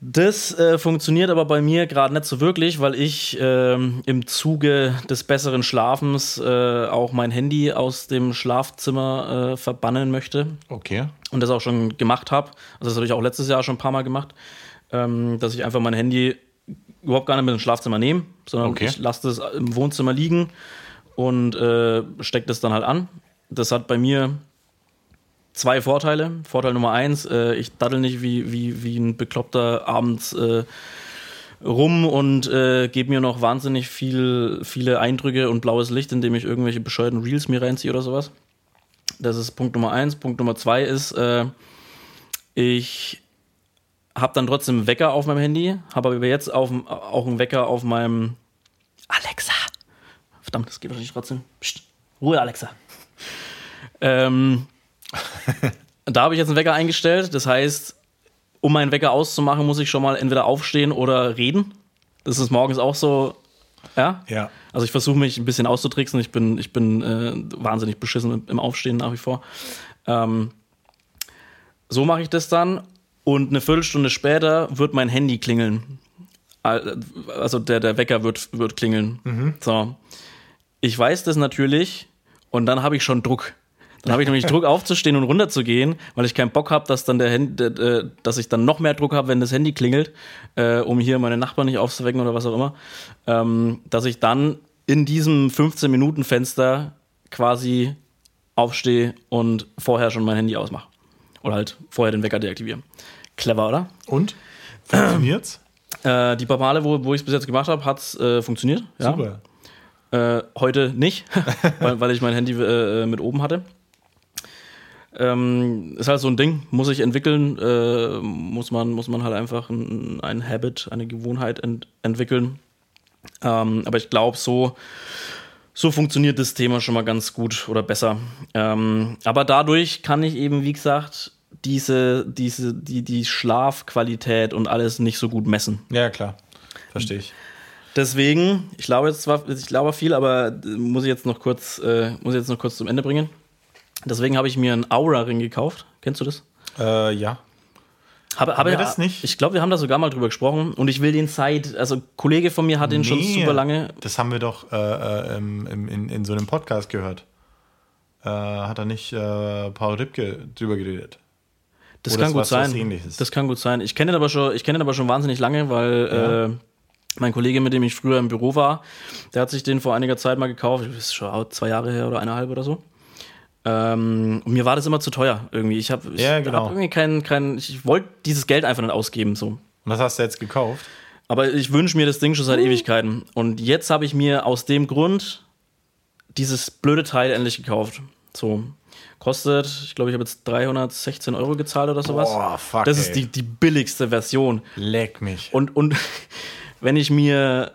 Das äh, funktioniert aber bei mir gerade nicht so wirklich, weil ich ähm, im Zuge des besseren Schlafens äh, auch mein Handy aus dem Schlafzimmer äh, verbannen möchte Okay. und das auch schon gemacht habe. Also das habe ich auch letztes Jahr schon ein paar Mal gemacht, ähm, dass ich einfach mein Handy überhaupt gar nicht mit ins Schlafzimmer nehme, sondern Okay. ich lasse das im Wohnzimmer liegen und äh, stecke das dann halt an. Das hat bei mir zwei Vorteile. Vorteil Nummer eins, äh, ich daddel nicht wie, wie, wie ein Bekloppter abends äh, rum und äh, gebe mir noch wahnsinnig viel, viele Eindrücke und blaues Licht, indem ich irgendwelche bescheuerten Reels mir reinziehe oder sowas. Das ist Punkt Nummer eins. Punkt Nummer zwei ist, äh, ich habe dann trotzdem Wecker auf meinem Handy, habe aber jetzt auf, auch einen Wecker auf meinem Alexa. Verdammt, das geht wahrscheinlich trotzdem. Psst, Ruhe, Alexa. Ähm, da habe ich jetzt einen Wecker eingestellt. Das heißt, um meinen Wecker auszumachen, muss ich schon mal entweder aufstehen oder reden. Das ist morgens auch so. Ja? Ja. Also ich versuche mich ein bisschen auszutricksen. Ich bin, ich bin äh, wahnsinnig beschissen im- Aufstehen nach wie vor. Ähm, so mache ich das dann und eine Viertelstunde später wird mein Handy klingeln. Al- Also der, der Wecker wird, wird klingeln. So. Ich weiß das natürlich und dann habe ich schon Druck. Dann habe ich nämlich Druck aufzustehen und runterzugehen, weil ich keinen Bock habe, dass dann der Handy, äh, dass ich dann noch mehr Druck habe, wenn das Handy klingelt, äh, um hier meine Nachbarn nicht aufzuwecken oder was auch immer, ähm, dass ich dann in diesem 15 Minuten Fenster quasi aufstehe und vorher schon mein Handy ausmache oder halt vorher den Wecker deaktiviere. Clever, oder? Und? Funktioniert's? Äh, die paar Male, wo, wo ich es bis jetzt gemacht habe, hat es äh, funktioniert. Ja. Super. Äh, heute nicht, weil, weil ich mein Handy äh, mit oben hatte. Ähm, ist halt so ein Ding, muss ich entwickeln, äh, muss, man, muss man halt einfach ein, ein Habit, eine Gewohnheit ent entwickeln. Ähm, aber ich glaube, so, so funktioniert das Thema schon mal ganz gut oder besser. Ähm, aber dadurch kann ich eben, wie gesagt, diese, diese, die, die Schlafqualität und alles nicht so gut messen. Ja, klar. Verstehe ich. Deswegen, ich glaube jetzt zwar, ich glaube viel, aber muss ich jetzt noch kurz, äh, muss ich jetzt noch kurz zum Ende bringen. Deswegen habe ich mir einen Aura-Ring gekauft. Kennst du das? Äh, ja. Habe, habe wir das nicht? Ich glaube, wir haben da sogar mal drüber gesprochen und ich will den seit, also ein Kollege von mir hat den schon Nee, super lange. Das haben wir doch äh, äh, im, im, in, in so einem Podcast gehört. Äh, hat da nicht äh, Paul Ripke drüber geredet? Das Oder kann gut sein. Das kann gut sein. Ich kenne den aber schon, ich kenne den aber schon wahnsinnig lange, weil Ja. äh, mein Kollege, mit dem ich früher im Büro war, der hat sich den vor einiger Zeit mal gekauft. Das ist schon zwei Jahre her oder eineinhalb oder so. Ähm, und mir war das immer zu teuer irgendwie. Ich habe Ja, genau. hab irgendwie kein, kein, ich wollte dieses Geld einfach nicht ausgeben so. Und was hast du jetzt gekauft? Aber ich wünsche mir das Ding schon seit Ewigkeiten. Und jetzt habe ich mir aus dem Grund dieses blöde Teil endlich gekauft. So. Kostet, ich glaube, ich habe jetzt 316 Euro gezahlt oder sowas. Boah, fuck, das ey. ist die, die billigste Version. Leck mich. Und, und wenn ich mir,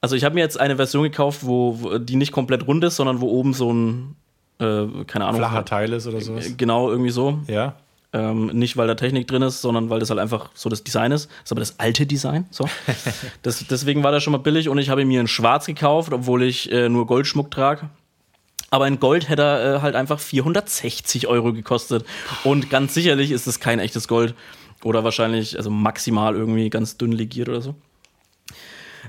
also ich habe mir jetzt eine Version gekauft, wo, wo die nicht komplett rund ist, sondern wo oben so ein, äh, keine Ahnung, Flacher Teil ist oder sowas? genau irgendwie so. Ja. Ähm, nicht, weil da Technik drin ist, sondern weil das halt einfach so das Design ist. Das ist aber das alte Design. So. das, deswegen war der schon mal billig und ich habe mir in Schwarz gekauft, obwohl ich äh, nur Goldschmuck trage. Aber in Gold hätte er äh, halt einfach 460 Euro gekostet. Und ganz sicherlich ist es kein echtes Gold. Oder wahrscheinlich, also maximal irgendwie ganz dünn legiert oder so.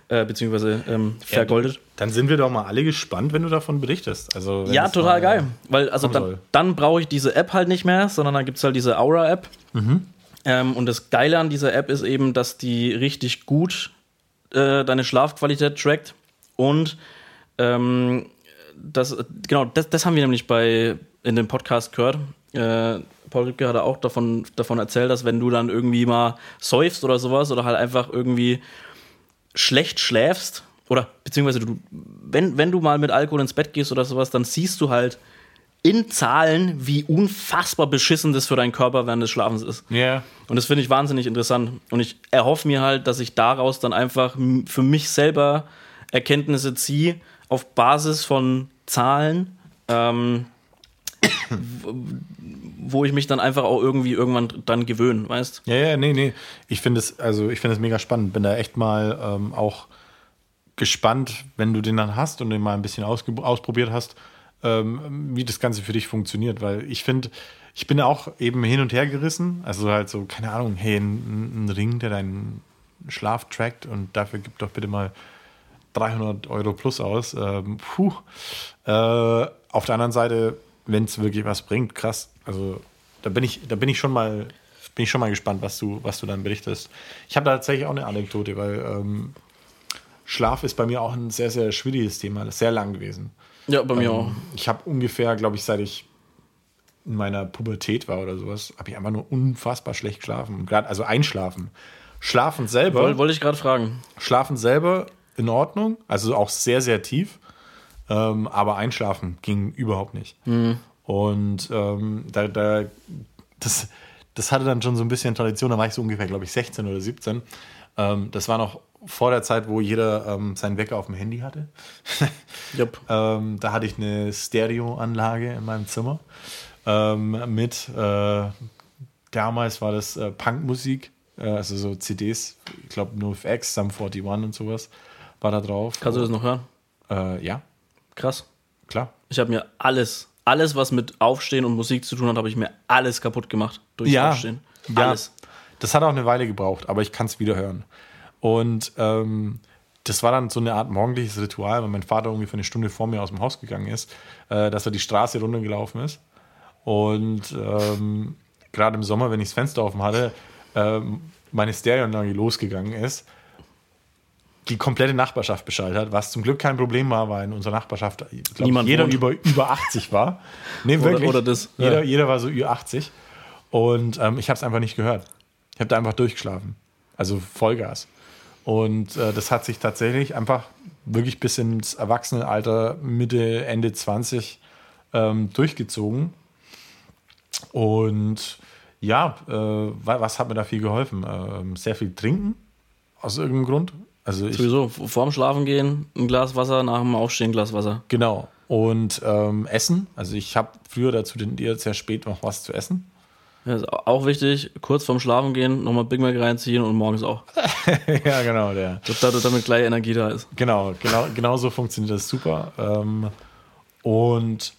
Äh, beziehungsweise ähm, vergoldet. Dann sind wir doch mal alle gespannt, wenn du davon berichtest. Also, Ja, total mal- geil. Weil, also dann, soll. dann brauche ich diese App halt nicht mehr, sondern dann gibt es halt diese Aura-App. Mhm. Ähm, und das Geile an dieser App ist eben, dass die richtig gut äh, deine Schlafqualität trackt. Und ähm, das, genau, das, das haben wir nämlich bei in dem Podcast gehört. Äh, Paul Rübke hat auch davon, davon erzählt, dass wenn du dann irgendwie mal säufst oder sowas oder halt einfach irgendwie schlecht schläfst, oder beziehungsweise du, wenn, wenn du mal mit Alkohol ins Bett gehst oder sowas, dann siehst du halt in Zahlen, wie unfassbar beschissen das für deinen Körper während des Schlafens ist. Ja. Und das finde ich wahnsinnig interessant. Und ich erhoffe mir halt, dass ich daraus dann einfach für mich selber Erkenntnisse ziehe auf Basis von Zahlen, ähm, wo ich mich dann einfach auch irgendwie irgendwann dann gewöhne, weißt? Ja, ja, nee, nee. Ich finde es, also ich finde es mega spannend. Bin da echt mal ähm, auch gespannt, wenn du den dann hast und den mal ein bisschen ausprobiert hast, ähm, wie das Ganze für dich funktioniert, weil ich finde, ich bin auch eben hin und her gerissen. Also halt so, keine Ahnung, hey, ein, ein Ring, der deinen Schlaf trackt und dafür gib doch bitte mal 300 Euro plus aus. Ähm, puh. Äh, auf der anderen Seite, wenn es wirklich was bringt, krass. Also da bin ich, da bin ich schon mal, bin ich schon mal gespannt, was du, was du dann berichtest. Ich habe da tatsächlich auch eine Anekdote, weil ähm, Schlaf ist bei mir auch ein sehr, sehr schwieriges Thema, das ist sehr lang gewesen. Ja, bei mir Ähm, auch. Ich habe ungefähr, glaube ich, seit ich in meiner Pubertät war oder sowas, habe ich einfach nur unfassbar schlecht geschlafen. Gerade also einschlafen. Schlafen selber, Woll- Wollte ich gerade fragen. schlafen selber in Ordnung, also auch sehr sehr tief, ähm, aber einschlafen ging überhaupt nicht. Und ähm, da, da das, das hatte dann schon so ein bisschen Tradition. Da war ich so ungefähr, glaube ich, 16 oder 17. Ähm, das war noch vor der Zeit, wo jeder ähm, seinen Wecker auf dem Handy hatte. Jupp. Ähm, da hatte ich eine Stereoanlage in meinem Zimmer ähm, mit, äh, damals war das äh, Punkmusik, äh, also so CDs, ich glaube NoFX, Sum 41 und sowas war da drauf. Kannst du das noch hören? Äh, ja, Krass. klar. Ich habe mir alles, alles, was mit Aufstehen und Musik zu tun hat, habe ich mir alles kaputt gemacht durch Ja. Aufstehen. Ja, Alles. das hat auch eine Weile gebraucht, aber ich kann es wieder hören. Und ähm, das war dann so eine Art morgendliches Ritual, weil mein Vater ungefähr eine Stunde vor mir aus dem Haus gegangen ist, äh, dass er die Straße runtergelaufen ist. Und ähm, gerade im Sommer, wenn ich das Fenster offen hatte, ähm, meine Stereoanlage losgegangen ist, die komplette Nachbarschaft Bescheid hat, was zum Glück kein Problem war, weil in unserer Nachbarschaft ich glaub, Niemand jeder wohnt. über, über 80 war. Nee, wirklich. oder das, ja. Jeder, jeder war so über 80. Und ähm, ich habe es einfach nicht gehört. Ich habe da einfach durchgeschlafen. Also Vollgas. Und äh, das hat sich tatsächlich einfach wirklich bis ins Erwachsenenalter, Mitte, Ende 20 ähm, durchgezogen. Und ja, äh, wa- was hat mir da viel geholfen? Ähm, sehr viel trinken, aus irgendeinem Grund. Also ich, Sowieso, vorm Schlafen gehen, ein Glas Wasser, nach dem Aufstehen ein Glas Wasser. Genau. Und ähm, Essen. Also ich habe früher dazu tendiert, sehr spät noch was zu essen. Ja, ist auch wichtig, kurz vorm Schlafen gehen, nochmal Big Mac reinziehen und morgens auch. ja, genau, der. Damit, damit gleich Energie da ist. Genau, genau, genau so funktioniert das super. Ähm, und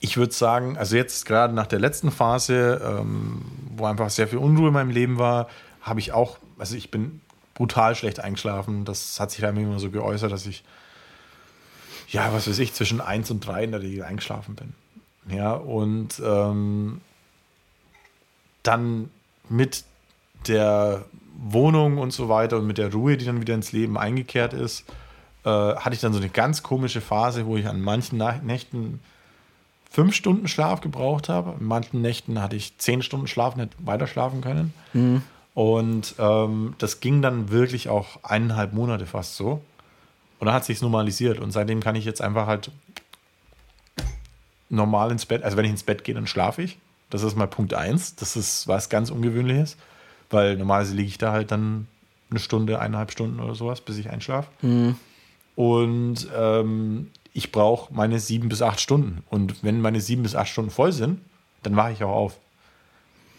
ich würde sagen, also jetzt gerade nach der letzten Phase, ähm, wo einfach sehr viel Unruhe in meinem Leben war, habe ich auch, also ich bin brutal schlecht eingeschlafen. Das hat sich dann immer so geäußert, dass ich, ja, was weiß ich, zwischen 1 und 3 in der Regel eingeschlafen bin. Ja, und ähm, dann mit der Wohnung und so weiter und mit der Ruhe, die dann wieder ins Leben eingekehrt ist, äh, hatte ich dann so eine ganz komische Phase, wo ich an manchen Na Nächten fünf Stunden Schlaf gebraucht habe. An manchen Nächten hatte ich zehn Stunden Schlaf, nicht weiter schlafen können. Und ähm, das ging dann wirklich auch eineinhalb Monate fast so. Und dann hat sich normalisiert. Und seitdem kann ich jetzt einfach halt normal ins Bett. Also wenn ich ins Bett gehe, dann schlafe ich. Das ist mal Punkt eins. Das ist was ganz Ungewöhnliches. Weil normalerweise liege ich da halt dann eine Stunde, eineinhalb Stunden oder sowas, bis ich einschlafe. Und ähm, ich brauche meine sieben bis acht Stunden. Und wenn meine sieben bis acht Stunden voll sind, dann wache ich auch auf.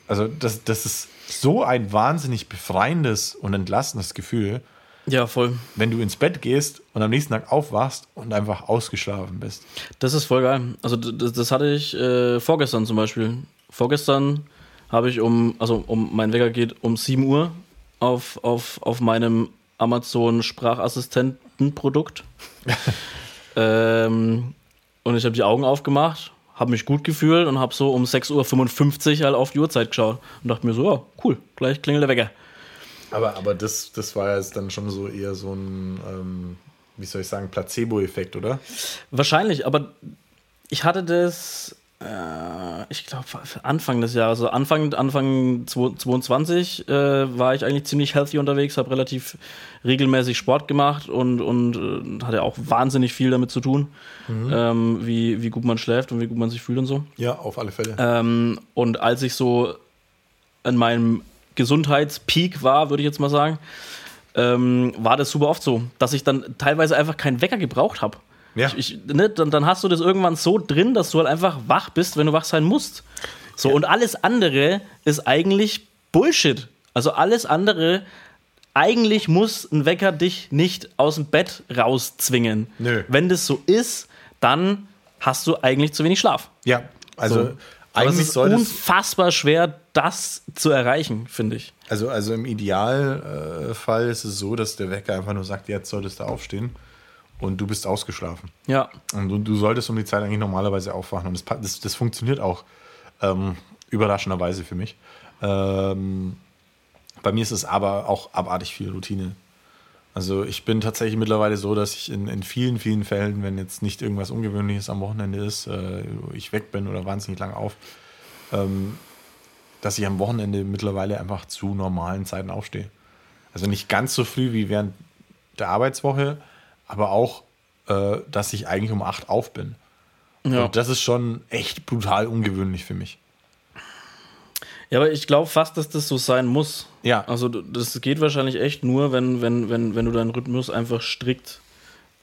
Also das, das ist so ein wahnsinnig befreiendes und entlassendes Gefühl, Ja, voll. wenn du ins Bett gehst und am nächsten Tag aufwachst und einfach ausgeschlafen bist. Das ist voll geil. Also das, das hatte ich äh, vorgestern zum Beispiel. Vorgestern habe ich um, also um mein Wecker geht um 7 Uhr auf, auf, auf meinem Amazon Sprachassistentenprodukt. ähm, und ich habe die Augen aufgemacht, habe mich gut gefühlt und habe so um 6.55 Uhr halt auf die Uhrzeit geschaut und dachte mir so, ja, cool, gleich klingelt der Wecker. Aber, aber das, das war jetzt dann schon so eher so ein, ähm, wie soll ich sagen, Placebo-Effekt, oder? Wahrscheinlich, aber ich hatte das, ich glaube, Anfang des Jahres, also Anfang, Anfang 2022 äh, war ich eigentlich ziemlich healthy unterwegs, habe relativ regelmäßig Sport gemacht und, und äh, hatte auch wahnsinnig viel damit zu tun, ähm, wie, wie gut man schläft und wie gut man sich fühlt und so. Ja, auf alle Fälle. Ähm, und als ich so in meinem Gesundheitspeak war, würde ich jetzt mal sagen, ähm, war das super oft so, dass ich dann teilweise einfach keinen Wecker gebraucht habe. Ja. Ich, ich, ne, dann, dann hast du das irgendwann so drin, dass du halt einfach wach bist, wenn du wach sein musst. So, und alles andere ist eigentlich Bullshit. Also alles andere, eigentlich muss ein Wecker dich nicht aus dem Bett rauszwingen. Nö. Wenn das so ist, dann hast du eigentlich zu wenig Schlaf. Ja, also So. Eigentlich ist soll unfassbar schwer, das zu erreichen, finde ich. also, also im Idealfall ist es so, dass der Wecker einfach nur sagt, jetzt solltest du aufstehen und du bist ausgeschlafen. Ja. Und du, du solltest um die Zeit eigentlich normalerweise aufwachen. Und das, das, das funktioniert auch ähm, überraschenderweise für mich. Ähm, bei mir ist es aber auch abartig viel Routine. Also ich bin tatsächlich mittlerweile so, dass ich in, in vielen, vielen Fällen, wenn jetzt nicht irgendwas Ungewöhnliches am Wochenende ist, äh, ich weg bin oder wahnsinnig lang auf, ähm, dass ich am Wochenende mittlerweile einfach zu normalen Zeiten aufstehe. Also nicht ganz so früh wie während der Arbeitswoche, aber auch, äh, dass ich eigentlich um acht auf bin. Ja. Und das ist schon echt brutal ungewöhnlich für mich. Ja, aber ich glaube fast, dass das so sein muss. Ja. Also das geht wahrscheinlich echt nur, wenn, wenn, wenn, wenn du deinen Rhythmus einfach strikt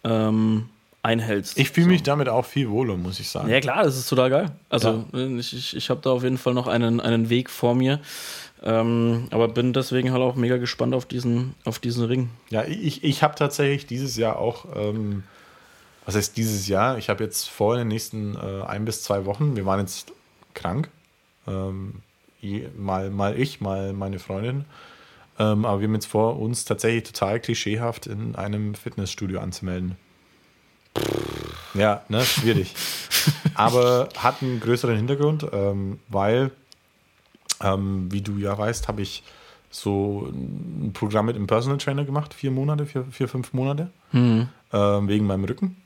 ähm, einhältst. Ich fühle mich damit auch viel wohler, muss ich sagen. Ja klar, das ist total geil. Also ich, ich, ich habe da auf jeden Fall noch einen, einen Weg vor mir. Ähm, aber bin deswegen halt auch mega gespannt auf diesen, auf diesen Ring. Ja, ich, ich habe tatsächlich dieses Jahr auch, ähm, was heißt dieses Jahr? Ich habe jetzt vor in den nächsten äh, ein bis zwei Wochen, wir waren jetzt krank, ähm, mal, mal ich, mal meine Freundin, ähm, aber wir haben jetzt vor, uns tatsächlich total klischeehaft in einem Fitnessstudio anzumelden. Ja, ne, schwierig. aber hat einen größeren Hintergrund, ähm, weil, ähm, wie du ja weißt, habe ich so ein Programm mit einem Personal Trainer gemacht, vier Monate, vier, vier fünf Monate, ähm, wegen meinem Rücken.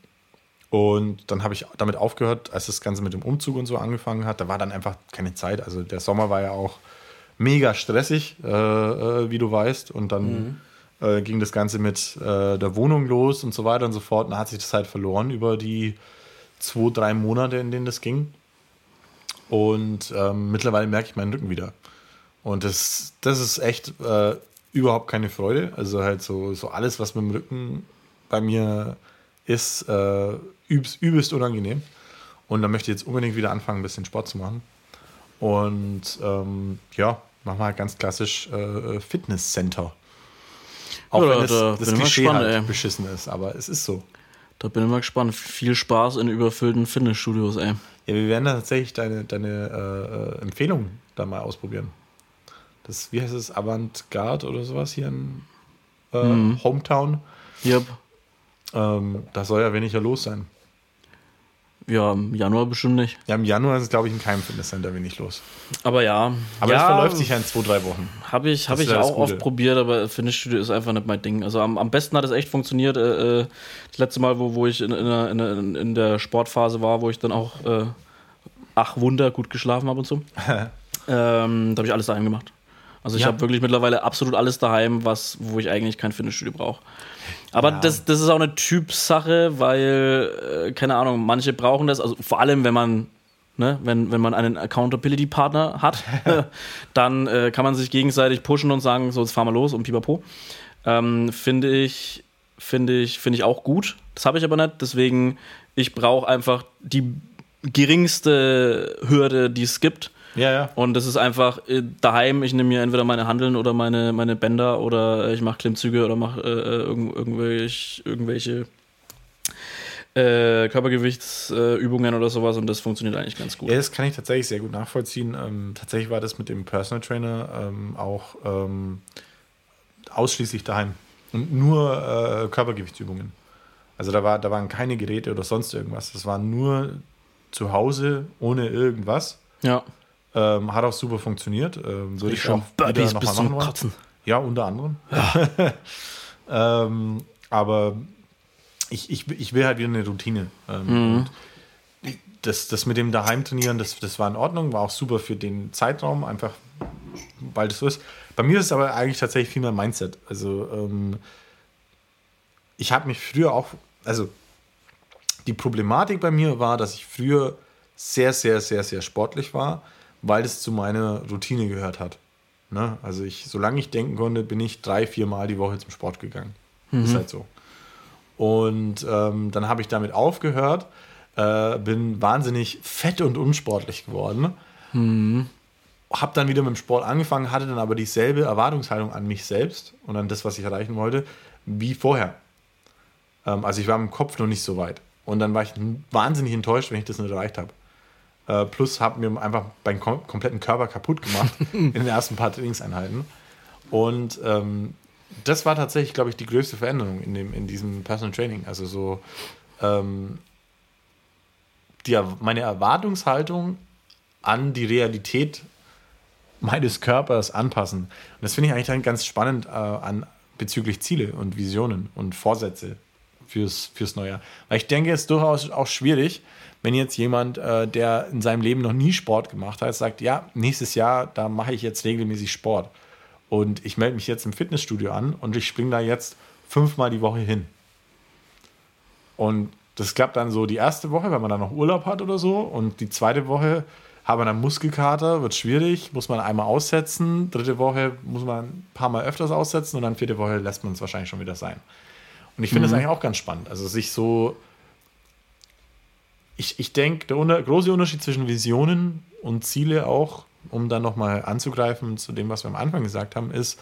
Und dann habe ich damit aufgehört, als das Ganze mit dem Umzug und so angefangen hat. Da war dann einfach keine Zeit. Also der Sommer war ja auch mega stressig, äh, äh, wie du weißt. Und dann äh, ging das Ganze mit äh, der Wohnung los und so weiter und so fort. Und dann hat sich das halt verloren über die zwei, drei Monate, in denen das ging. Und ähm, mittlerweile merke ich meinen Rücken wieder. Und das, das ist echt äh, überhaupt keine Freude. Also halt so, so alles, was mit dem Rücken bei mir ist, äh, übst, übelst unangenehm. Und da möchte ich jetzt unbedingt wieder anfangen, ein bisschen Sport zu machen. Und ähm, ja, machen wir halt ganz klassisch äh, Fitnesscenter. Auch Ja, wenn da das, das ich mal Klischee gespannt, halt ey. beschissen ist, aber es ist so. Da bin ich mal gespannt. Viel Spaß in überfüllten Fitnessstudios, ey. Ja, wir werden da tatsächlich deine, deine äh, Empfehlung da mal ausprobieren. Das, wie heißt es, Avantgarde oder sowas hier in äh, Mhm. Hometown. Yep. Ähm, da soll ja weniger los sein. Ja, im Januar bestimmt nicht. Ja, im Januar ist es, glaube ich, in keinem Fitnesscenter wenig los. Aber ja. Aber ja, das verläuft sich ja in zwei, drei Wochen. Habe ich, hab ich auch oft Gute. probiert, aber Fitnessstudio ist einfach nicht mein Ding. Also am, am besten hat es echt funktioniert. Äh, äh, das letzte Mal, wo, wo ich in, in, der- in, in der Sportphase war, wo ich dann auch, äh, ach Wunder, gut geschlafen habe und so. ähm, da habe ich alles daheim gemacht. Also ich Ja. habe wirklich mittlerweile absolut alles daheim, was, wo ich eigentlich kein Fitnessstudio brauche. Aber Ja. das, das ist auch eine Typsache, weil, äh, keine Ahnung, manche brauchen das, also vor allem, wenn man, ne, wenn, wenn man einen Accountability-Partner hat, dann äh, kann man sich gegenseitig pushen und sagen, so, jetzt fahren wir los und pipapo. Ähm, finde ich, finde ich, finde ich auch gut. Das habe ich aber nicht, deswegen, ich brauche einfach die geringste Hürde, die es gibt. Ja, ja. Und das ist einfach äh, daheim, ich nehme mir entweder meine Handeln oder meine, meine Bänder oder äh, ich mache Klimmzüge oder mache äh, äh, irgend, irgendwelche, irgendwelche äh, Körpergewichtsübungen oder sowas und das funktioniert eigentlich ganz gut. Ja, das kann ich tatsächlich sehr gut nachvollziehen. Ähm, tatsächlich war das mit dem Personal Trainer ähm, auch ähm, ausschließlich daheim. Und nur äh, Körpergewichtsübungen. Also da, war, da waren keine Geräte oder sonst irgendwas. Das war nur zu Hause ohne irgendwas. Ja. Ähm, hat auch super funktioniert. Ähm, würde ich, schon auch Burpees bis zum machen. Kotzen. Ja, unter anderem. ähm, aber ich, ich, ich will halt wieder eine Routine. Ähm, und das, das mit dem Daheim-Trainieren, das, das war in Ordnung, war auch super für den Zeitraum, einfach weil das so ist. Bei mir ist es aber eigentlich tatsächlich viel mehr Mindset. Also ähm, ich habe mich früher auch, also die Problematik bei mir war, dass ich früher sehr, sehr, sehr, sehr sportlich war, weil es zu meiner Routine gehört hat. Ne? Also ich, solange ich denken konnte, bin ich drei, vier Mal die Woche zum Sport gegangen. Ist halt so. Und ähm, dann habe ich damit aufgehört, äh, bin wahnsinnig fett und unsportlich geworden. Habe dann wieder mit dem Sport angefangen, hatte dann aber dieselbe Erwartungshaltung an mich selbst und an das, was ich erreichen wollte, wie vorher. Ähm, also ich war im Kopf noch nicht so weit. und dann war ich wahnsinnig enttäuscht, wenn ich das nicht erreicht habe. Äh, plus habe mir einfach meinen kom kompletten Körper kaputt gemacht in den ersten paar Trainingseinheiten. Und ähm, das war tatsächlich, glaube ich, die größte Veränderung in, dem, in diesem Personal Training. Also so ähm, die, meine Erwartungshaltung an die Realität meines Körpers anpassen. Und das finde ich eigentlich dann ganz spannend äh, an, bezüglich Ziele und Visionen und Vorsätze fürs, fürs Neue. Weil ich denke, es ist durchaus auch schwierig, wenn jetzt jemand, äh, der in seinem Leben noch nie Sport gemacht hat, sagt, ja, nächstes Jahr, da mache ich jetzt regelmäßig Sport. Und ich melde mich jetzt im Fitnessstudio an und ich springe da jetzt fünfmal die Woche hin. Und das klappt dann so die erste Woche, wenn man dann noch Urlaub hat oder so. Und die zweite Woche hat man dann Muskelkater, wird schwierig, muss man einmal aussetzen. Dritte Woche muss man ein paar Mal öfters aussetzen und dann vierte Woche lässt man es wahrscheinlich schon wieder sein. Und ich finde mhm. das eigentlich auch ganz spannend. Also sich so. Ich, ich denke, der unter, große Unterschied zwischen Visionen und Ziele auch, um dann nochmal anzugreifen zu dem, was wir am Anfang gesagt haben, ist,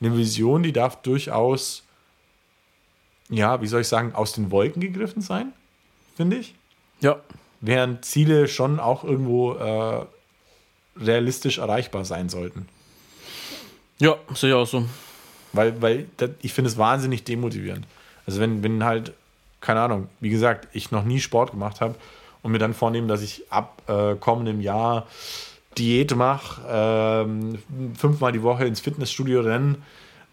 eine Vision, die darf durchaus, ja, wie soll ich sagen, aus den Wolken gegriffen sein, finde ich. Ja. Während Ziele schon auch irgendwo äh, realistisch erreichbar sein sollten. Ja, sehe ich auch so. Weil, weil das, ich finde es wahnsinnig demotivierend. Also wenn, wenn halt, keine Ahnung, wie gesagt, ich noch nie Sport gemacht habe und mir dann vornehme, dass ich ab äh, kommendem Jahr Diät mache, ähm, fünfmal die Woche ins Fitnessstudio rennen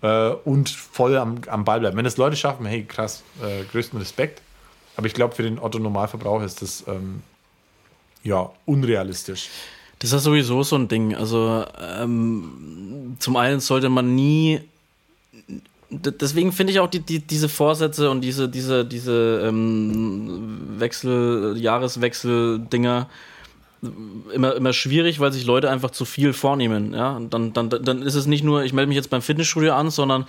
äh, und voll am, am Ball bleiben. Wenn das Leute schaffen, hey, krass, äh, größten Respekt. Aber ich glaube, für den Otto-Normalverbraucher ist das ähm, ja unrealistisch. Das ist sowieso so ein Ding. Also ähm, zum einen sollte man nie deswegen finde ich auch die, die, diese Vorsätze und diese, diese, diese ähm, Wechsel, Jahreswechsel-Dinger immer, immer schwierig, weil sich Leute einfach zu viel vornehmen. Ja? Dann, dann, dann ist es nicht nur, ich melde mich jetzt beim Fitnessstudio an, sondern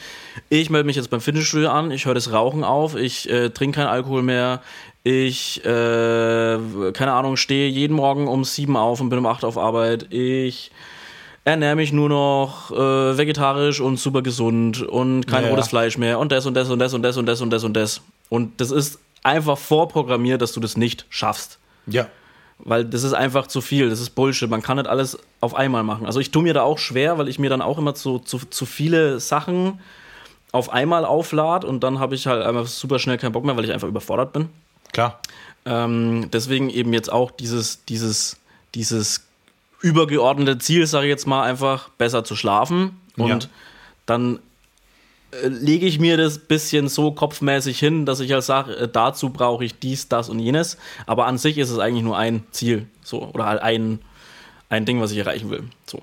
ich melde mich jetzt beim Fitnessstudio an, ich höre das Rauchen auf, ich äh, trinke keinen Alkohol mehr, ich, äh, keine Ahnung, stehe jeden Morgen um sieben auf und bin um acht auf Arbeit, ich ernähre mich nur noch äh, vegetarisch und super gesund und kein ja, rotes ja. Fleisch mehr und das und das und das und das und das und das und das. Und das ist einfach vorprogrammiert, dass du das nicht schaffst. Ja. Weil das ist einfach zu viel, das ist Bullshit. Man kann nicht alles auf einmal machen. Also ich tue mir da auch schwer, weil ich mir dann auch immer zu, zu, zu viele Sachen auf einmal auflade und dann habe ich halt einfach super schnell keinen Bock mehr, weil ich einfach überfordert bin. Klar. Ähm, deswegen eben jetzt auch dieses, dieses, dieses übergeordnete Ziel, sage ich jetzt mal, einfach besser zu schlafen. Und ja. dann äh, lege ich mir das bisschen so kopfmäßig hin, dass ich halt sage, äh, dazu brauche ich dies, das und jenes. Aber an sich ist es eigentlich nur ein Ziel. So, oder halt ein, ein Ding, was ich erreichen will. So.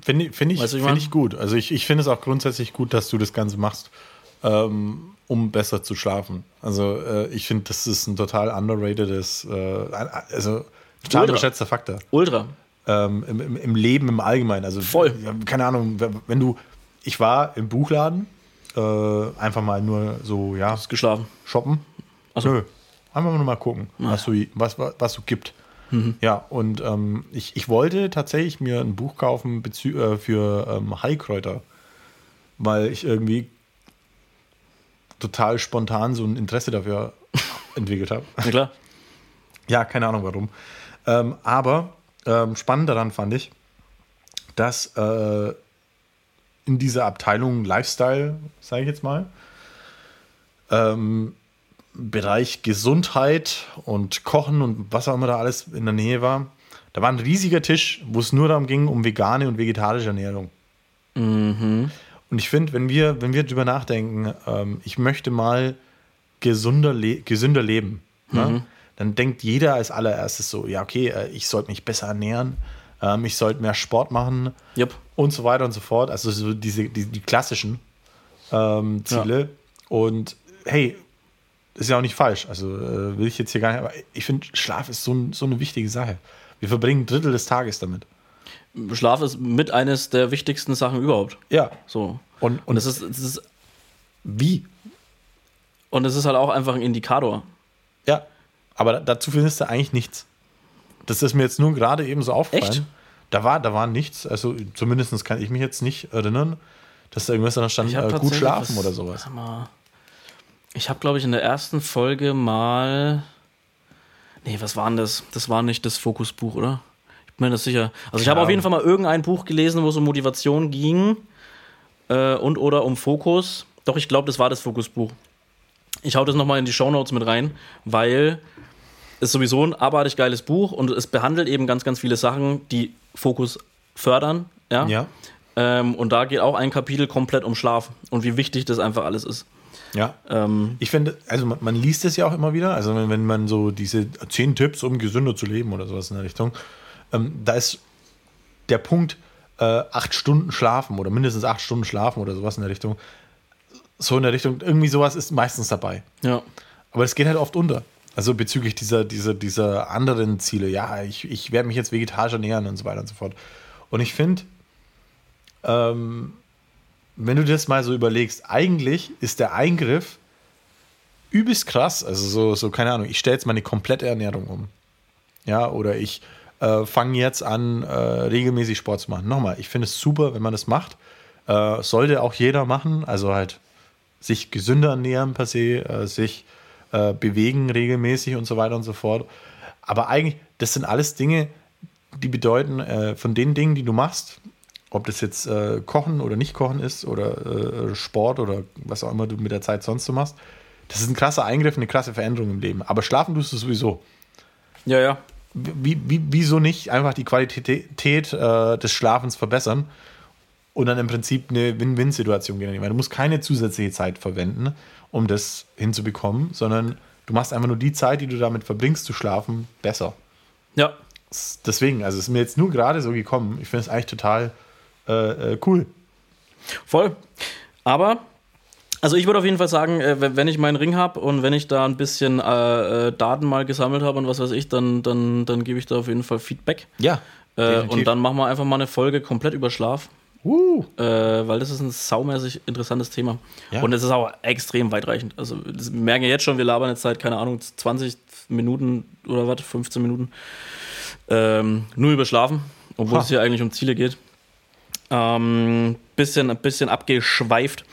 Finde find ich, weißt du, find ich gut. Also ich, ich finde es auch grundsätzlich gut, dass du das Ganze machst, ähm, um besser zu schlafen. Also äh, ich finde, das ist ein total underratedes, äh, also total unterschätzter Faktor. Ultra ähm, im, im, Leben im Allgemeinen. Also voll. Keine Ahnung, wenn du, ich war im Buchladen, äh, einfach mal nur so, ja. Hast geschlafen? Shoppen? Achso. Nö. Einfach nur mal gucken, ah, was, du, was, was, was du gibt. Mhm. Ja, und ähm, ich, ich wollte tatsächlich mir ein Buch kaufen äh, für ähm, Heilkräuter, weil ich irgendwie total spontan so ein Interesse dafür entwickelt habe. Ja, klar. Ja, keine Ahnung warum. Ähm, aber ähm, spannend daran fand ich, dass äh, in dieser Abteilung Lifestyle, sage ich jetzt mal, ähm, Bereich Gesundheit und Kochen und was auch immer da alles in der Nähe war, da war ein riesiger Tisch, wo es nur darum ging, um vegane und vegetarische Ernährung. Mhm. Und ich finde, wenn wir, wenn wir drüber nachdenken, ähm, ich möchte mal gesunder, le gesünder leben, ne? mhm. ne? Dann denkt jeder als allererstes so, ja, okay, äh, ich sollte mich besser ernähren, ähm, ich sollte mehr Sport machen yep. und so weiter und so fort. Also so diese, die, die klassischen ähm, Ziele. Ja. Und hey, ist ja auch nicht falsch. Also äh, will ich jetzt hier gar nicht, aber ich finde, Schlaf ist so, so eine wichtige Sache. Wir verbringen ein Drittel des Tages damit. Schlaf ist mit eines der wichtigsten Sachen überhaupt. Ja. So. Und, und es ist, es ist. Wie? Und es ist halt auch einfach ein Indikator. Ja. Aber dazu findest du eigentlich nichts. Das ist mir jetzt nur gerade eben so aufgefallen. Echt? Da war, da war nichts. Also zumindest kann ich mich jetzt nicht erinnern, dass da irgendwas da stand, äh, gut schlafen oder sowas. Ich habe, glaube ich, in der ersten Folge mal Nee, was war denn das? Das war nicht das Fokusbuch, oder? Ich bin mir das sicher. Also ich habe auf jeden Fall mal irgendein Buch gelesen, wo es um Motivation ging äh, und oder um Fokus. Doch, ich glaube, das war das Fokusbuch. Ich hau das nochmal in die Shownotes mit rein, weil es sowieso ein abartig geiles Buch und es behandelt eben ganz, ganz viele Sachen, die Fokus fördern. Ja. Ja. Ähm, und da geht auch ein Kapitel komplett um Schlaf und wie wichtig das einfach alles ist. Ja. Ähm, Ich finde, also man, man liest es ja auch immer wieder, also wenn, wenn man so diese zehn Tipps, um gesünder zu leben oder sowas in der Richtung, ähm, da ist der Punkt, äh, acht Stunden schlafen oder mindestens acht Stunden schlafen oder sowas in der Richtung, so in der Richtung, irgendwie sowas ist meistens dabei. ja. Aber es geht halt oft unter. Also bezüglich dieser, dieser, dieser anderen Ziele, ja, ich, ich werde mich jetzt vegetarisch ernähren und so weiter und so fort. Und ich finde, ähm, wenn du das mal so überlegst, eigentlich ist der Eingriff übelst krass. Also so, so keine Ahnung, ich stelle jetzt meine komplette Ernährung um. Ja, oder ich äh, fange jetzt an, äh, regelmäßig Sport zu machen. Nochmal, ich finde es super, wenn man das macht. Äh, sollte auch jeder machen. Also halt sich gesünder ernähren per se, äh, sich äh, bewegen regelmäßig und so weiter und so fort. Aber eigentlich, das sind alles Dinge, die bedeuten, äh, von den Dingen, die du machst, ob das jetzt äh, Kochen oder nicht Kochen ist oder äh, Sport oder was auch immer du mit der Zeit sonst so machst, das ist ein krasser Eingriff, eine krasse Veränderung im Leben. Aber schlafen tust du sowieso. Ja, ja. Wie, wie, wieso nicht einfach die Qualität äh, des Schlafens verbessern und dann im Prinzip eine Win-Win-Situation generieren? Weil du musst keine zusätzliche Zeit verwenden, um das hinzubekommen, sondern du machst einfach nur die Zeit, die du damit verbringst, zu schlafen, besser. Ja. Deswegen, also es ist mir jetzt nur gerade so gekommen. Ich finde es eigentlich total äh, äh, cool. Voll. Aber, also ich würde auf jeden Fall sagen, äh, wenn wenn ich meinen Ring habe und wenn ich da ein bisschen äh, äh, Daten mal gesammelt habe und was weiß ich, dann, dann, dann gebe ich da auf jeden Fall Feedback. Ja. Äh, und dann machen wir einfach mal eine Folge komplett über Schlaf. Uh, Äh, weil das ist ein saumäßig interessantes Thema. Ja. Und es ist auch extrem weitreichend. Also, das wir merken ja jetzt schon, wir labern jetzt seit, keine Ahnung, 20 Minuten oder was, 15 Minuten. Ähm, nur über Schlafen, obwohl Ha. es hier eigentlich um Ziele geht. Ähm, bisschen, ein bisschen abgeschweift.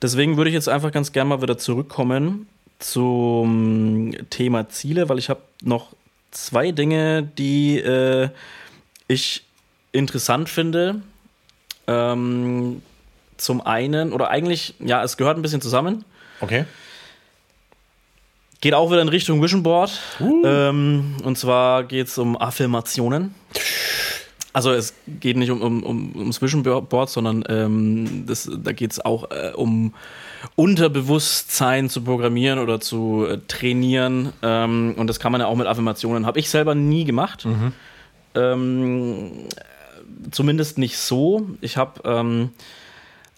Deswegen würde ich jetzt einfach ganz gerne mal wieder zurückkommen zum Thema Ziele, weil ich habe noch zwei Dinge, die äh, ich interessant finde. Ähm, zum einen, oder eigentlich, ja, es gehört ein bisschen zusammen. okay. Geht auch wieder in Richtung Vision Board. Ähm, und zwar geht es um Affirmationen. Also es geht nicht um, um, um, ums Vision Board, sondern ähm, das, da geht es auch äh, um Unterbewusstsein zu programmieren oder zu äh, trainieren. Ähm, und das kann man ja auch mit Affirmationen. Habe ich selber nie gemacht. Ähm, zumindest nicht so. Ich habe ähm,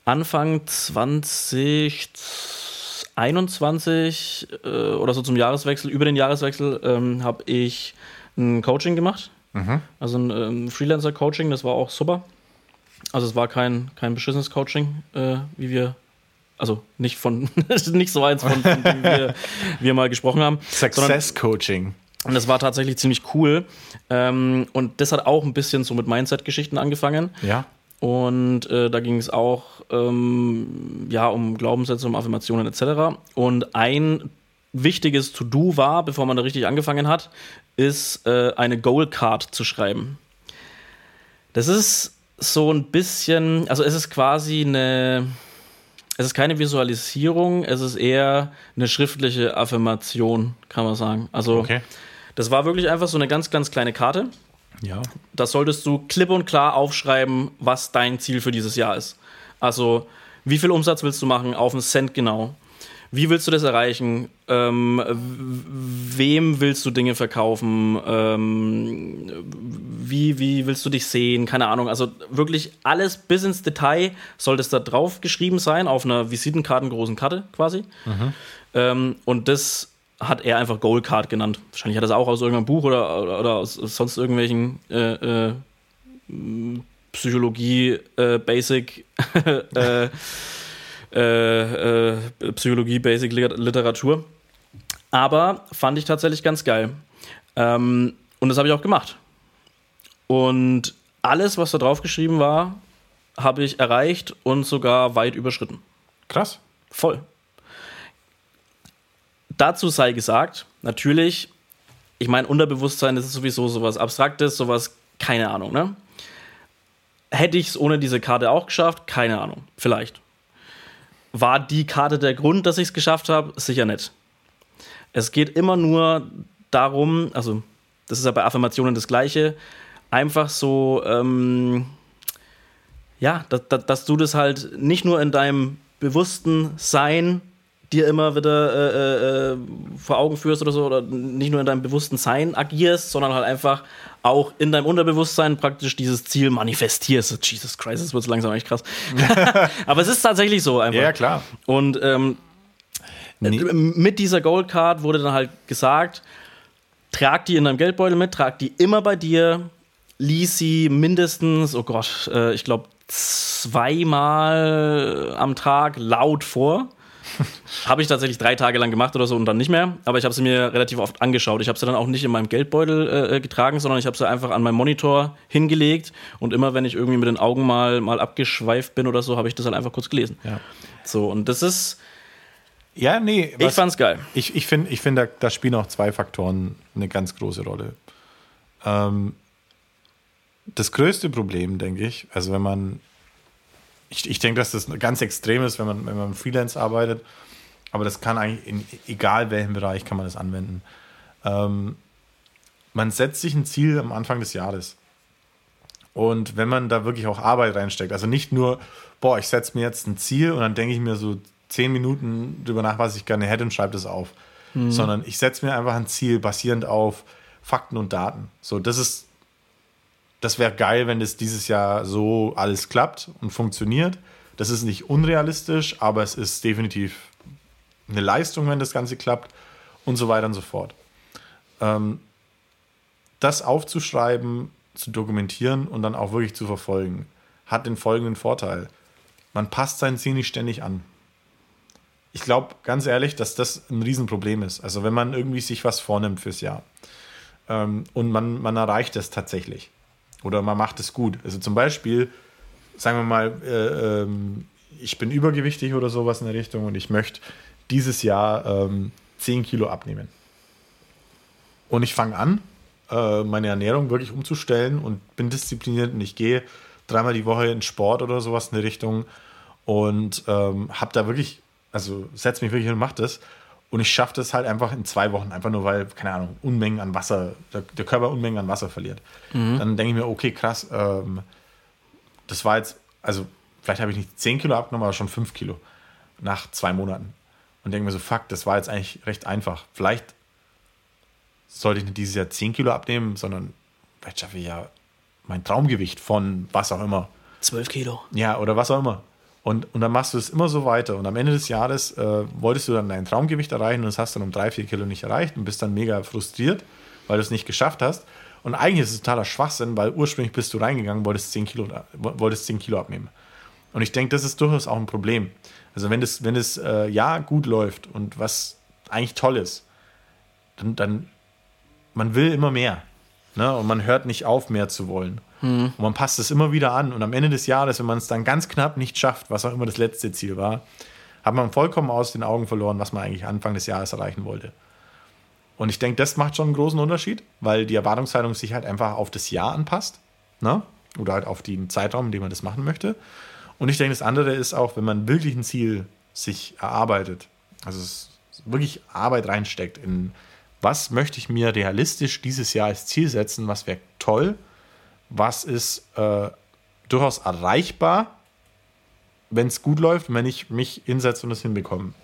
Anfang 2021 äh, oder so zum Jahreswechsel, über den Jahreswechsel, ähm, habe ich ein Coaching gemacht. Also ein ähm, Freelancer-Coaching, das war auch super. Also es war kein, kein beschissenes Coaching, äh, wie wir, also nicht von, nicht so eins, von, von dem wir, wir mal gesprochen haben. Success Coaching. Und das war tatsächlich ziemlich cool. Ähm, und das hat auch ein bisschen so mit Mindset-Geschichten angefangen. Ja. Und äh, da ging es auch ähm, ja, um Glaubenssätze, um Affirmationen etc. Und ein wichtiges To-Do war, bevor man da richtig angefangen hat, ist äh, eine Goal-Card zu schreiben. Das ist so ein bisschen, also es ist quasi eine, es ist keine Visualisierung, es ist eher eine schriftliche Affirmation, kann man sagen. Also Okay. Das war wirklich einfach so eine ganz, ganz kleine Karte Ja. da solltest du klipp und klar aufschreiben, was dein Ziel für dieses Jahr ist. Also, wie viel Umsatz willst du machen, auf einen Cent genau? Wie willst du das erreichen? Ähm, wem willst du Dinge verkaufen? Ähm, wie, wie willst du dich sehen? Keine Ahnung. Also wirklich alles bis ins Detail sollte es da drauf geschrieben sein, auf einer Visitenkartengroßen Karte quasi. Ähm, und das hat er einfach Goal Card genannt. Wahrscheinlich hat er es auch aus irgendeinem Buch oder, oder, oder aus sonst irgendwelchen äh, äh, Psychologie, äh, Basic, äh, äh, äh, Psychologie, Basic Lit- Literatur. Aber fand ich tatsächlich ganz geil. Ähm, und das habe ich auch gemacht. Und alles, was da drauf geschrieben war, habe ich erreicht und sogar weit überschritten. Krass. Voll. Dazu sei gesagt, natürlich ich meine, Unterbewusstsein ist sowieso sowas Abstraktes, sowas, keine Ahnung, ne? Hätte ich es ohne diese Karte auch geschafft? Keine Ahnung. Vielleicht. War die Karte der Grund, dass ich es geschafft habe? Sicher nicht. Es geht immer nur darum, also das ist ja bei Affirmationen das Gleiche, einfach so, ähm, ja, dass, dass, du das halt nicht nur in deinem bewussten Sein dir immer wieder äh, äh, vor Augen führst oder so, oder nicht nur in deinem bewussten Sein agierst, sondern halt einfach auch in deinem Unterbewusstsein praktisch dieses Ziel manifestierst. Jesus Christ, das wird langsam echt krass. Aber es ist tatsächlich so einfach. Ja, klar. Und ähm, nee. mit dieser Gold Card wurde dann halt gesagt, trag die in deinem Geldbeutel mit, trag die immer bei dir, lies sie mindestens, oh Gott, äh, ich glaube zweimal am Tag laut vor. habe ich tatsächlich drei Tage lang gemacht oder so und dann nicht mehr. Aber ich habe sie mir relativ oft angeschaut. Ich habe sie dann auch nicht in meinem Geldbeutel äh, getragen, sondern ich habe sie einfach an meinem Monitor hingelegt. Und immer, wenn ich irgendwie mit den Augen mal, mal abgeschweift bin oder so, habe ich das halt einfach kurz gelesen. Ja. So, und das ist. Ja, nee. ich fand's geil. Ich, ich finde, ich find, da, da spielen auch zwei Faktoren eine ganz große Rolle. Ähm, das größte Problem, denke ich, also wenn man ich, ich denke, dass das ganz extrem ist, wenn man, wenn man Freelance arbeitet. Aber das kann eigentlich in egal welchem Bereich kann man das anwenden. Ähm, man setzt sich ein Ziel am Anfang des Jahres. Und wenn man da wirklich auch Arbeit reinsteckt, also nicht nur, boah, ich setze mir jetzt ein Ziel und dann denke ich mir so zehn Minuten drüber nach, was ich gerne hätte und schreibe das auf. Mhm. Sondern ich setze mir einfach ein Ziel basierend auf Fakten und Daten. So, das ist das wäre geil, wenn das dieses Jahr so alles klappt und funktioniert. Das ist nicht unrealistisch, aber es ist definitiv eine Leistung, wenn das Ganze klappt und so weiter und so fort. Ähm, das aufzuschreiben, zu dokumentieren und dann auch wirklich zu verfolgen, hat den folgenden Vorteil. Man passt sein Ziel nicht ständig an. Ich glaube ganz ehrlich, dass das ein Riesenproblem ist. Also wenn man irgendwie sich was vornimmt fürs Jahr ähm, und man, man erreicht es tatsächlich oder man macht es gut. Also zum Beispiel, sagen wir mal, äh, ähm, ich bin übergewichtig oder sowas in der Richtung und ich möchte dieses Jahr ähm, 10 Kilo abnehmen. Und ich fange an, äh, meine Ernährung wirklich umzustellen und bin diszipliniert und ich gehe dreimal die Woche in Sport oder sowas in der Richtung und ähm, habe da wirklich, also setze mich wirklich hin und mache das. Und ich schaffe das halt einfach in zwei Wochen, einfach nur weil, keine Ahnung, Unmengen an Wasser, der, der Körper Unmengen an Wasser verliert. Mhm. Dann denke ich mir, okay, krass, ähm, das war jetzt, also vielleicht habe ich nicht 10 Kilo abgenommen, aber schon 5 Kilo nach zwei Monaten. Und denke mir so, fuck, das war jetzt eigentlich recht einfach. Vielleicht sollte ich nicht dieses Jahr 10 Kilo abnehmen, sondern vielleicht schaffe ich ja mein Traumgewicht von was auch immer. 12 Kilo. Ja, oder was auch immer. Und, und dann machst du es immer so weiter. Und am Ende des Jahres äh, wolltest du dann dein Traumgewicht erreichen und das hast dann um drei, vier Kilo nicht erreicht und bist dann mega frustriert, weil du es nicht geschafft hast. Und eigentlich ist es totaler Schwachsinn, weil ursprünglich bist du reingegangen, wolltest 10 Kilo, wolltest 10 Kilo abnehmen. Und ich denke, das ist durchaus auch ein Problem. Also wenn das, wenn äh, ja gut läuft und was eigentlich toll ist, dann, dann man will immer mehr. Ne? Und man hört nicht auf, mehr zu wollen. Mhm. Und man passt es immer wieder an. Und am Ende des Jahres, wenn man es dann ganz knapp nicht schafft, was auch immer das letzte Ziel war, hat man vollkommen aus den Augen verloren, was man eigentlich Anfang des Jahres erreichen wollte. Und ich denke, das macht schon einen großen Unterschied, weil die Erwartungshaltung sich halt einfach auf das Jahr anpasst. Ne? Oder halt auf den Zeitraum, in dem man das machen möchte. Und ich denke, das andere ist auch, wenn man wirklich ein Ziel sich erarbeitet, also wirklich Arbeit reinsteckt in was möchte ich mir realistisch dieses Jahr als Ziel setzen, was wäre toll, was ist äh, durchaus erreichbar, wenn es gut läuft, wenn ich mich hinsetze und es hinbekomme.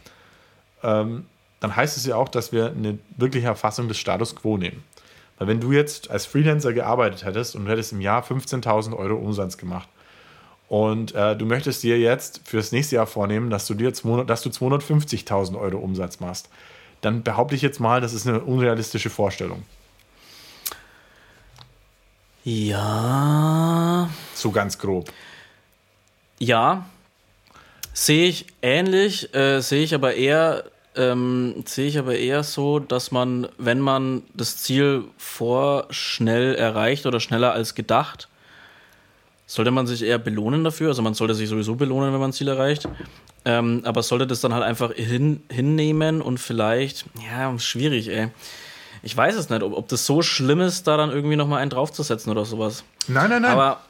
Ähm, dann heißt es ja auch, dass wir eine wirkliche Erfassung des Status quo nehmen. Weil wenn du jetzt als Freelancer gearbeitet hättest und du hättest im Jahr 15.000 Euro Umsatz gemacht und äh, du möchtest dir jetzt fürs nächste Jahr vornehmen, dass du dir 200, dass du 250.000 Euro Umsatz machst, dann behaupte ich jetzt mal, das ist eine unrealistische Vorstellung. Ja. So ganz grob. Ja. Sehe ich ähnlich, äh, sehe ich aber eher, ähm, sehe ich aber eher so, dass man, wenn man das Ziel vorschnell erreicht oder schneller als gedacht, sollte man sich eher belohnen dafür. Also man sollte sich sowieso belohnen, wenn man ein Ziel erreicht. Ähm, aber sollte das dann halt einfach hin, hinnehmen und vielleicht, ja, schwierig, ey. Ich weiß es nicht, ob, ob das so schlimm ist, da dann irgendwie nochmal einen draufzusetzen oder sowas. Nein, nein, nein. Aber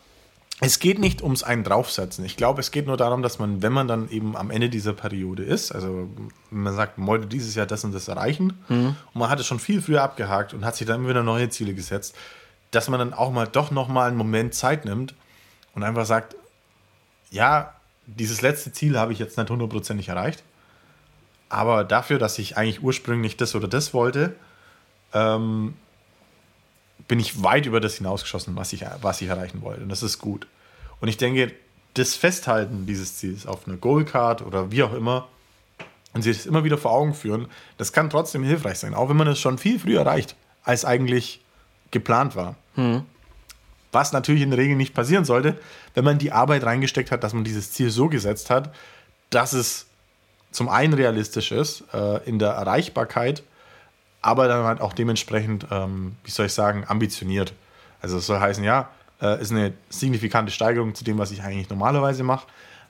Es geht nicht ums einen draufsetzen. Ich glaube, es geht nur darum, dass man, wenn man dann eben am Ende dieser Periode ist, also wenn man sagt, man wollte dieses Jahr das und das erreichen und man hat es schon viel früher abgehakt und hat sich dann immer wieder neue Ziele gesetzt, dass man dann auch mal doch noch mal einen Moment Zeit nimmt und einfach sagt, ja, dieses letzte Ziel habe ich jetzt nicht hundertprozentig erreicht, aber dafür, dass ich eigentlich ursprünglich das oder das wollte, ähm, bin ich weit über das hinausgeschossen, was ich, was ich erreichen wollte. Und das ist gut. Und ich denke, das Festhalten dieses Ziels auf einer Goalcard oder wie auch immer und sich das immer wieder vor Augen führen, das kann trotzdem hilfreich sein, auch wenn man es schon viel früher erreicht, als eigentlich geplant war. Was natürlich in der Regel nicht passieren sollte, wenn man die Arbeit reingesteckt hat, dass man dieses Ziel so gesetzt hat, dass es zum einen realistisch ist äh, in der Erreichbarkeit, aber dann halt auch dementsprechend, ähm, wie soll ich sagen, ambitioniert. Also es soll heißen, ja, äh, ist eine signifikante Steigerung zu dem, was ich eigentlich normalerweise mache,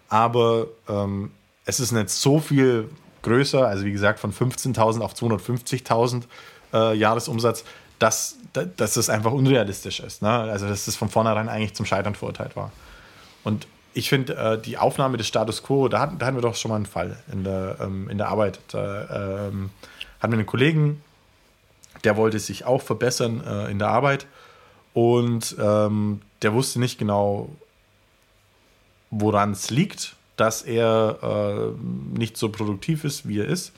aber ähm, es ist nicht so viel größer, also wie gesagt von 15.000 auf 250.000 äh, Jahresumsatz, dass, dass das einfach unrealistisch ist. Ne? Also dass das von vornherein eigentlich zum Scheitern verurteilt war. Und ich finde, äh, die Aufnahme des Status Quo, da hatten, da hatten wir doch schon mal einen Fall in der, ähm, in der Arbeit. Da ähm, hatten wir einen Kollegen, der wollte sich auch verbessern äh, in der Arbeit und ähm, der wusste nicht genau, woran es liegt, dass er äh, nicht so produktiv ist, wie er ist.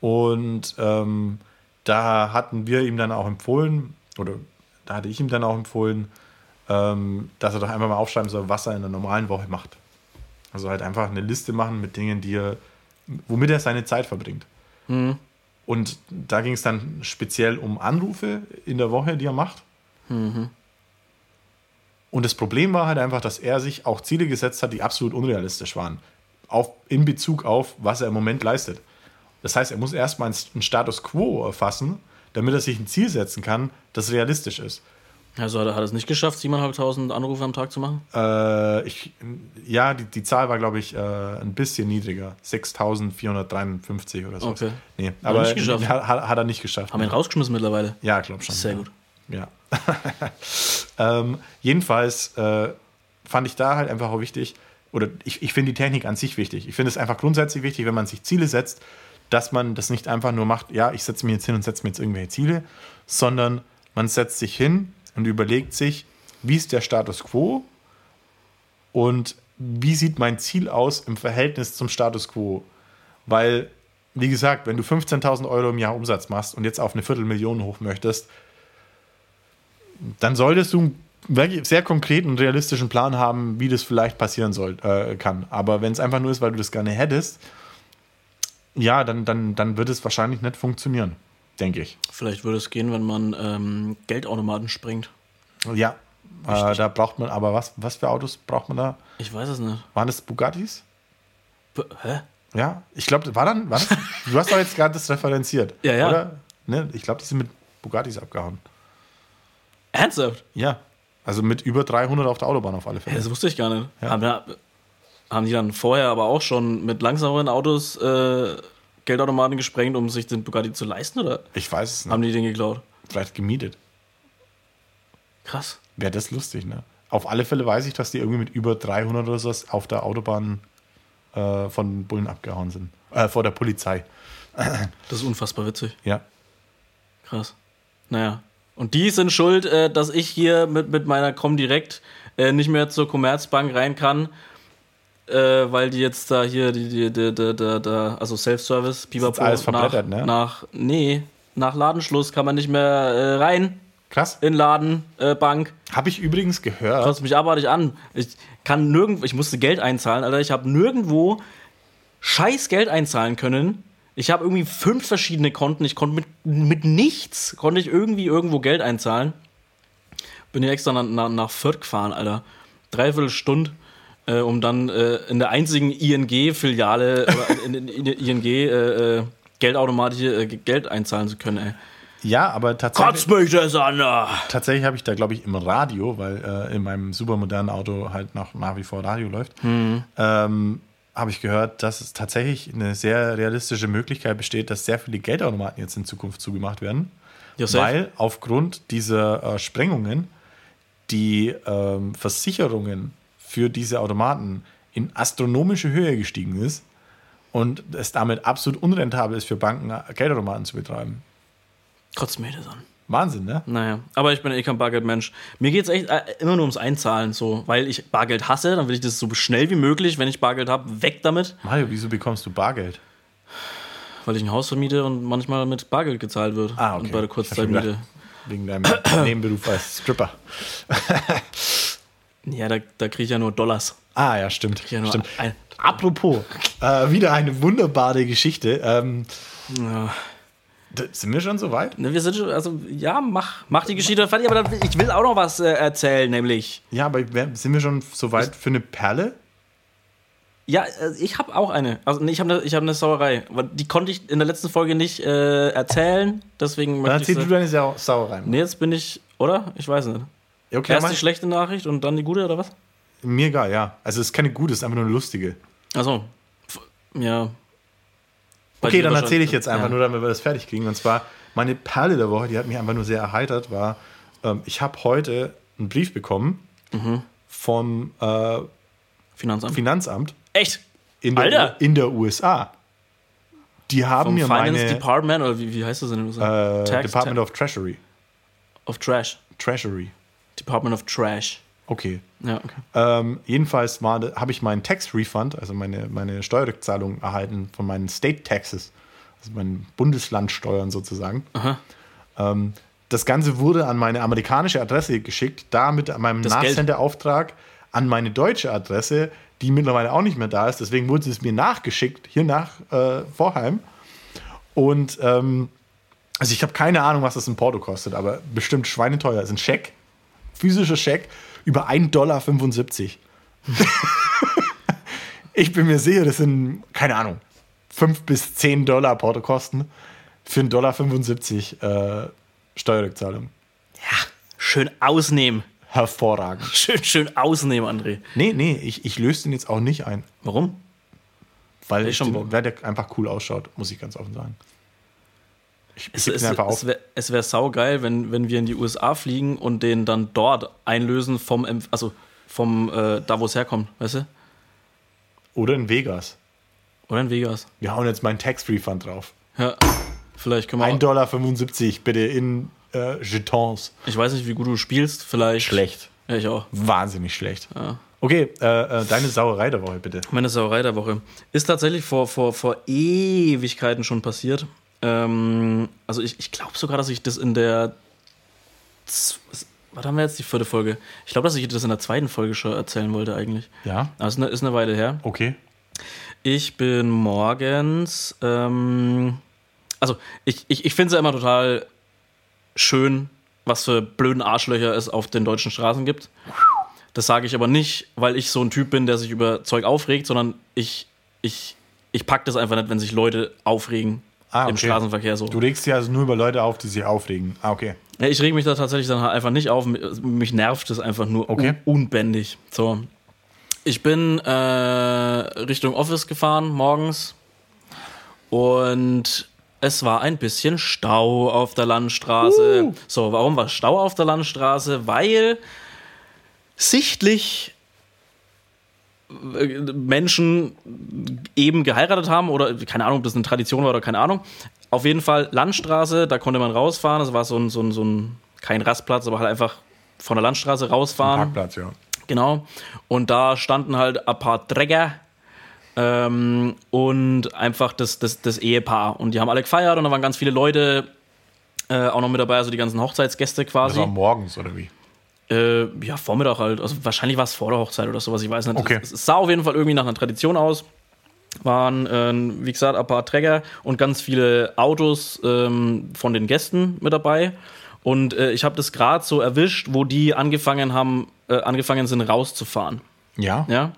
Und ähm, da hatten wir ihm dann auch empfohlen, oder da hatte ich ihm dann auch empfohlen, ähm, dass er doch einfach mal aufschreiben soll, was er in der normalen Woche macht. Also halt einfach eine Liste machen mit Dingen, die er, womit er seine Zeit verbringt. Und da ging es dann speziell um Anrufe in der Woche, die er macht. Und das Problem war halt einfach, dass er sich auch Ziele gesetzt hat, die absolut unrealistisch waren. Auf, in Bezug auf, was er im Moment leistet. Das heißt, er muss erstmal einen Status quo erfassen, damit er sich ein Ziel setzen kann, das realistisch ist. Also hat er hat es nicht geschafft, 7.500 Anrufe am Tag zu machen? Äh, ich, ja, die, die Zahl war, glaube ich, äh, ein bisschen niedriger. 6.453 oder so. Okay. Nee, er aber nicht geschafft? Hat, hat, hat er nicht geschafft. Haben wir ihn rausgeschmissen mittlerweile? Ja, glaube schon. Sehr ja. gut. Ja. ähm, jedenfalls äh, fand ich da halt einfach auch wichtig, oder ich, ich finde die Technik an sich wichtig. Ich finde es einfach grundsätzlich wichtig, wenn man sich Ziele setzt, dass man das nicht einfach nur macht, ja, ich setze mir jetzt hin und setze mir jetzt irgendwelche Ziele, sondern man setzt sich hin und überlegt sich, wie ist der Status quo und wie sieht mein Ziel aus im Verhältnis zum Status quo. Weil, wie gesagt, wenn du 15.000 Euro im Jahr Umsatz machst und jetzt auf eine Viertelmillion hoch möchtest, dann solltest du einen sehr konkreten und realistischen Plan haben, wie das vielleicht passieren soll, äh, kann. Aber wenn es einfach nur ist, weil du das gerne hättest, ja, dann, dann, dann wird es wahrscheinlich nicht funktionieren, denke ich. Vielleicht würde es gehen, wenn man ähm, Geldautomaten springt. Ja, äh, da braucht man aber was, was für Autos braucht man da? Ich weiß es nicht. Waren das Bugattis? B Hä? Ja, ich glaube, war dann, war das, du hast doch jetzt gerade das referenziert. Ja, ja. Oder? Ne? Ich glaube, die sind mit Bugattis abgehauen. Ernsthaft? Ja, also mit über 300 auf der Autobahn auf alle Fälle. das wusste ich gar nicht. Ja. Haben, haben die dann vorher aber auch schon mit langsameren Autos äh, Geldautomaten gesprengt, um sich den Bugatti zu leisten? Oder Ich weiß es nicht. haben die den geklaut? Vielleicht gemietet. Krass. Wäre das lustig, ne? Auf alle Fälle weiß ich, dass die irgendwie mit über 300 oder so auf der Autobahn äh, von Bullen abgehauen sind. Äh, vor der Polizei. Das ist unfassbar witzig. Ja. Krass. Naja. Und die sind schuld, äh, dass ich hier mit, mit meiner Comdirect äh, nicht mehr zur Commerzbank rein kann, äh, weil die jetzt da hier, die, die, die, die, die, die also Self-Service, Pipapo, alles nach, verblättert, ne? nach, nee, nach Ladenschluss kann man nicht mehr äh, rein Krass. in Laden, äh, Bank. Habe ich übrigens gehört. Kotzt mich abartig an. Ich kann nirgendwo, ich musste Geld einzahlen, Alter. Ich habe nirgendwo scheiß Geld einzahlen können. Ich habe irgendwie fünf verschiedene Konten. Ich konnte mit, mit nichts, konnte ich irgendwie irgendwo Geld einzahlen. Bin hier extra nach, nach, nach Fürth gefahren, Alter. Dreiviertel Stunde, äh, um dann äh, in der einzigen ING-Filiale in, in, in der ING äh, äh, Geldautomat hier äh, Geld einzahlen zu können, ey. Ja, aber tatsächlich, Kotzt mich das an! tatsächlich habe ich da, glaube ich, im Radio, weil äh, in meinem supermodernen Auto halt nach, nach wie vor Radio läuft, ähm, habe ich gehört, dass es tatsächlich eine sehr realistische Möglichkeit besteht, dass sehr viele Geldautomaten jetzt in Zukunft zugemacht werden, Ja, safe. weil aufgrund dieser Sprengungen die ähm, Versicherungen für diese Automaten in astronomische Höhe gestiegen ist und es damit absolut unrentabel ist für Banken, Geldautomaten zu betreiben. Kotzt mir das an. Wahnsinn, ne? Naja, aber ich bin eh kein Bargeldmensch. Mir geht es echt äh, immer nur ums Einzahlen, so, weil ich Bargeld hasse, dann will ich das so schnell wie möglich, wenn ich Bargeld habe, weg damit, Mario, wieso bekommst du Bargeld? weil ich ein Haus vermiete und manchmal mit Bargeld gezahlt wird. Ah, okay. Und bei der Kurzzeitmiete. Wegen deinem Nebenberuf als Stripper. Ja, da, da kriege ich ja nur Dollars. Ah, ja, stimmt. Ja, stimmt. ein- Apropos, äh, wieder eine wunderbare Geschichte. Ähm, Ja. sind wir schon so weit? Ne, wir sind schon, also ja, mach, mach die Geschichte fertig, aber dann, ich will auch noch was äh, erzählen, nämlich. Ja, aber sind wir schon so weit für eine Perle? Ja, äh, ich habe auch eine. Also nee, ich habe eine, ich hab eine Sauerei. Aber Die konnte ich in der letzten Folge nicht äh, erzählen, deswegen Dann erzähl du deine Sau Sauerei. Nee, jetzt bin ich, oder? Ich weiß nicht. Okay, Erst die schlechte Nachricht und dann die gute, oder was? Mir egal, ja. Also es ist keine gute, es ist einfach nur eine lustige. Achso. Ja. Bei Okay, dann erzähle ich jetzt einfach ja. nur, damit wir das fertig kriegen. Und zwar, meine Perle der Woche, die hat mich einfach nur sehr erheitert, war, ähm, ich habe heute einen Brief bekommen Mhm. vom äh, Finanzamt. Finanzamt Echt? in der, Alter! in der USA. Die haben Vom mir Finance meine Department, oder wie, wie heißt das in den USA? äh, Tax- Department of Treasury. of Trash. Treasury. Department of Trash. Okay. Ja, okay. Ähm, jedenfalls habe ich meinen Tax Refund, also meine, meine Steuerrückzahlung erhalten von meinen State Taxes, also meinen Bundeslandsteuern sozusagen. Ähm, das Ganze wurde an meine amerikanische Adresse geschickt, da mit meinem Das Geld. Nachsendeauftrag an meine deutsche Adresse, die mittlerweile auch nicht mehr da ist. Deswegen wurde es mir nachgeschickt, hier nach äh, Vorheim. Und ähm, also ich habe keine Ahnung, was das in Porto kostet, aber bestimmt schweineteuer. Es ist ein Scheck, physischer Scheck über 1,75 Dollar. ich bin mir sicher, das sind, keine Ahnung, 5 bis 10 Dollar Portokosten für 1,75 Dollar 75, äh, Steuerrückzahlung. Schön ausnehmen. Hervorragend. Schön, schön ausnehmen, André. Nee, nee, ich, ich löse den jetzt auch nicht ein, Warum? weil Ich schon weil der einfach cool ausschaut, muss ich ganz offen sagen. Es, es, es wäre wär saugeil, wenn, wenn wir in die USA fliegen und den dann dort einlösen vom, also vom, äh, da wo es herkommt, weißt du? Oder in Vegas. Oder in Vegas. Wir hauen jetzt meinen Tax-Refund drauf. Ja, vielleicht können wir. 1,75 Dollar bitte in äh, Jetons. Ich weiß nicht, wie gut du spielst, vielleicht. Schlecht. Ja, ich auch. Wahnsinnig schlecht. Okay, äh, äh, deine Sauerei der Woche bitte. Meine Sauerei der Woche ist tatsächlich vor, vor, vor Ewigkeiten schon passiert. Ähm, also ich, ich glaube sogar, dass ich das in der Z- was haben wir jetzt die vierte Folge? Ich glaube, dass ich das in der zweiten Folge schon erzählen wollte eigentlich. Ja, Aber es ist eine, ist eine Weile her. okay. Ich bin morgens, ähm, also ich, ich, ich finde es ja immer total schön, was für blöden Arschlöcher es auf den deutschen Straßen gibt. Das sage ich aber nicht, weil ich so ein Typ bin, der sich über Zeug aufregt, sondern ich, ich, ich pack das einfach nicht, wenn sich Leute aufregen Ah, im okay. Straßenverkehr so. Du regst dich also nur über Leute auf, die sich aufregen. Ah, okay. Ja, ich reg mich da tatsächlich dann halt einfach nicht auf. Mich nervt es einfach nur Okay. un unbändig. So. Ich bin äh, Richtung Office gefahren morgens und es war ein bisschen Stau auf der Landstraße. So, warum war Stau auf der Landstraße? Weil sichtlich Menschen eben geheiratet haben oder keine Ahnung, ob das eine Tradition war oder keine Ahnung. Auf jeden Fall Landstraße, da konnte man rausfahren. Das war so ein, so ein, so ein kein Rastplatz, aber halt einfach von der Landstraße rausfahren. Parkplatz, ja. Genau. Und da standen halt ein paar Träger ähm, und einfach das, das, das Ehepaar. Und die haben alle gefeiert und da waren ganz viele Leute äh, auch noch mit dabei, also die ganzen Hochzeitsgäste Das quasi. war morgens, oder wie? Äh, ja, Vormittag halt. Also wahrscheinlich war es vor der Hochzeit oder sowas, ich weiß nicht. Okay. Es, es sah auf jeden Fall irgendwie nach einer Tradition aus. Waren, äh, wie gesagt, ein paar Träger und ganz viele Autos ähm, von den Gästen mit dabei. Und äh, ich habe das gerade so erwischt, wo die angefangen haben, äh, angefangen sind rauszufahren. Ja. Ja.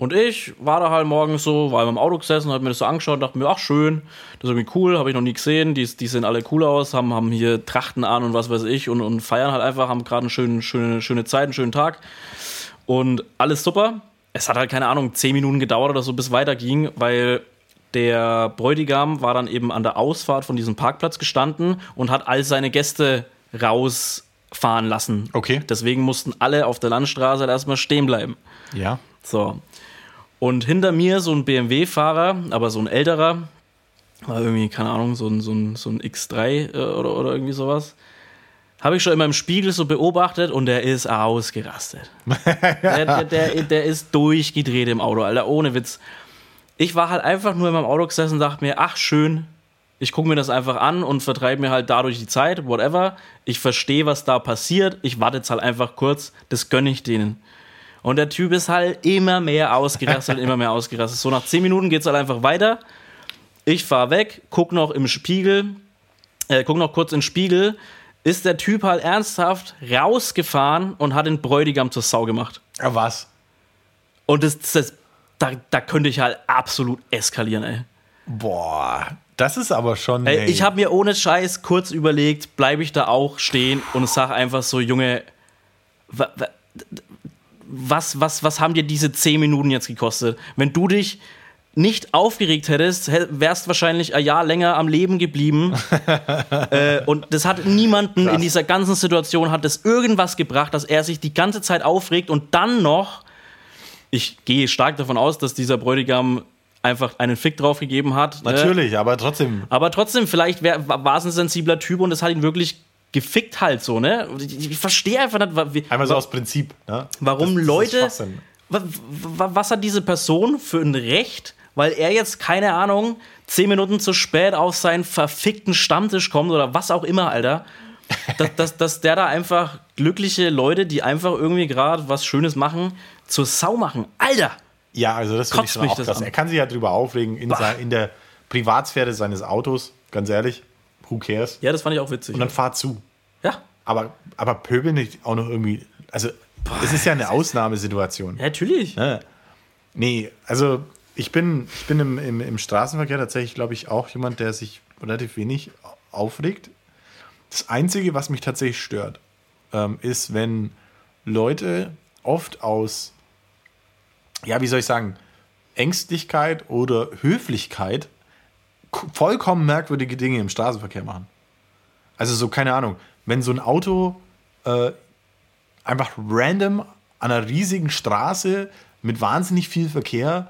Und ich war da halt morgens so, war im Auto gesessen, hab mir das so angeschaut und dachte mir, ach schön, das ist irgendwie cool, habe ich noch nie gesehen, die, die sehen alle cool aus, haben, haben hier Trachten an und was weiß ich und, und feiern halt einfach, haben gerade eine schöne, schöne, schöne Zeit, einen schönen Tag und alles super. Es hat halt, keine Ahnung, zehn Minuten gedauert oder so, bis weiterging, weil der Bräutigam war dann eben an der Ausfahrt von diesem Parkplatz gestanden und hat all seine Gäste rausfahren lassen. Okay. Deswegen mussten alle auf der Landstraße halt erstmal stehen bleiben. Ja. So. Und hinter mir so ein BMW-Fahrer, aber so ein älterer, war irgendwie, keine Ahnung, so ein, so ein, so ein X3 äh, oder, oder irgendwie sowas. Habe ich schon immer im Spiegel so beobachtet und der ist ausgerastet. der, der, der, der ist durchgedreht im Auto, Alter, ohne Witz. Ich war halt einfach nur in meinem Auto gesessen und dachte mir, ach schön, ich gucke mir das einfach an und vertreibe mir halt dadurch die Zeit, whatever. Ich verstehe, was da passiert. Ich warte jetzt halt einfach kurz, das gönne ich denen. Und der Typ ist halt immer mehr ausgerastet, immer mehr ausgerastet. So nach 10 Minuten geht es halt einfach weiter. Ich fahre weg, guck noch im Spiegel, äh, guck noch kurz in den Spiegel. Ist der Typ halt ernsthaft rausgefahren und hat den Bräutigam zur Sau gemacht. Ja, was? Und das, das, da, da könnte ich halt absolut eskalieren, ey. Boah, das ist aber schon. ey ich habe mir ohne Scheiß kurz überlegt, bleibe ich da auch stehen und sag einfach so, Junge, was, was, was haben dir diese 10 Minuten jetzt gekostet? Wenn du dich nicht aufgeregt hättest, hä- wärst wahrscheinlich ein Jahr länger am Leben geblieben. äh, und das hat niemanden in dieser ganzen Situation hat es irgendwas gebracht, dass er sich die ganze Zeit aufregt und dann noch, ich gehe stark davon aus, dass dieser Bräutigam einfach einen Fick drauf gegeben hat. ne? Natürlich, aber trotzdem. Aber trotzdem, vielleicht wär, war es ein sensibler Typ und es hat ihn wirklich gefickt halt so, ne? Ich, ich verstehe einfach nicht, Einmal so aus Prinzip. Ne? Warum Das- das Leute- wa- was hat diese Person für ein Recht, weil er jetzt, keine Ahnung, zehn Minuten zu spät auf seinen verfickten Stammtisch kommt oder was auch immer, Alter. Dass, dass, dass der da einfach glückliche Leute, die einfach irgendwie gerade was Schönes machen, zur Sau machen. Alter! Ja, also das finde ich schon auch das krass. Er kann sich ja drüber aufregen in, sein, in der Privatsphäre seines Autos, ganz ehrlich. Who cares? Ja, das fand ich auch witzig. Und dann fahr zu. ja, Aber, aber pöbeln nicht auch noch irgendwie. Also, es ist ja eine Ausnahmesituation. ja, natürlich. Ne? Nee, also ich bin, ich bin im, im, im Straßenverkehr tatsächlich, glaube ich, auch jemand, der sich relativ wenig aufregt. Das Einzige, was mich tatsächlich stört, ähm, ist, wenn Leute oft aus, ja, wie soll ich sagen, Ängstlichkeit oder Höflichkeit vollkommen merkwürdige Dinge im Straßenverkehr machen. Also so, keine Ahnung, wenn so ein Auto äh, einfach random an einer riesigen Straße mit wahnsinnig viel Verkehr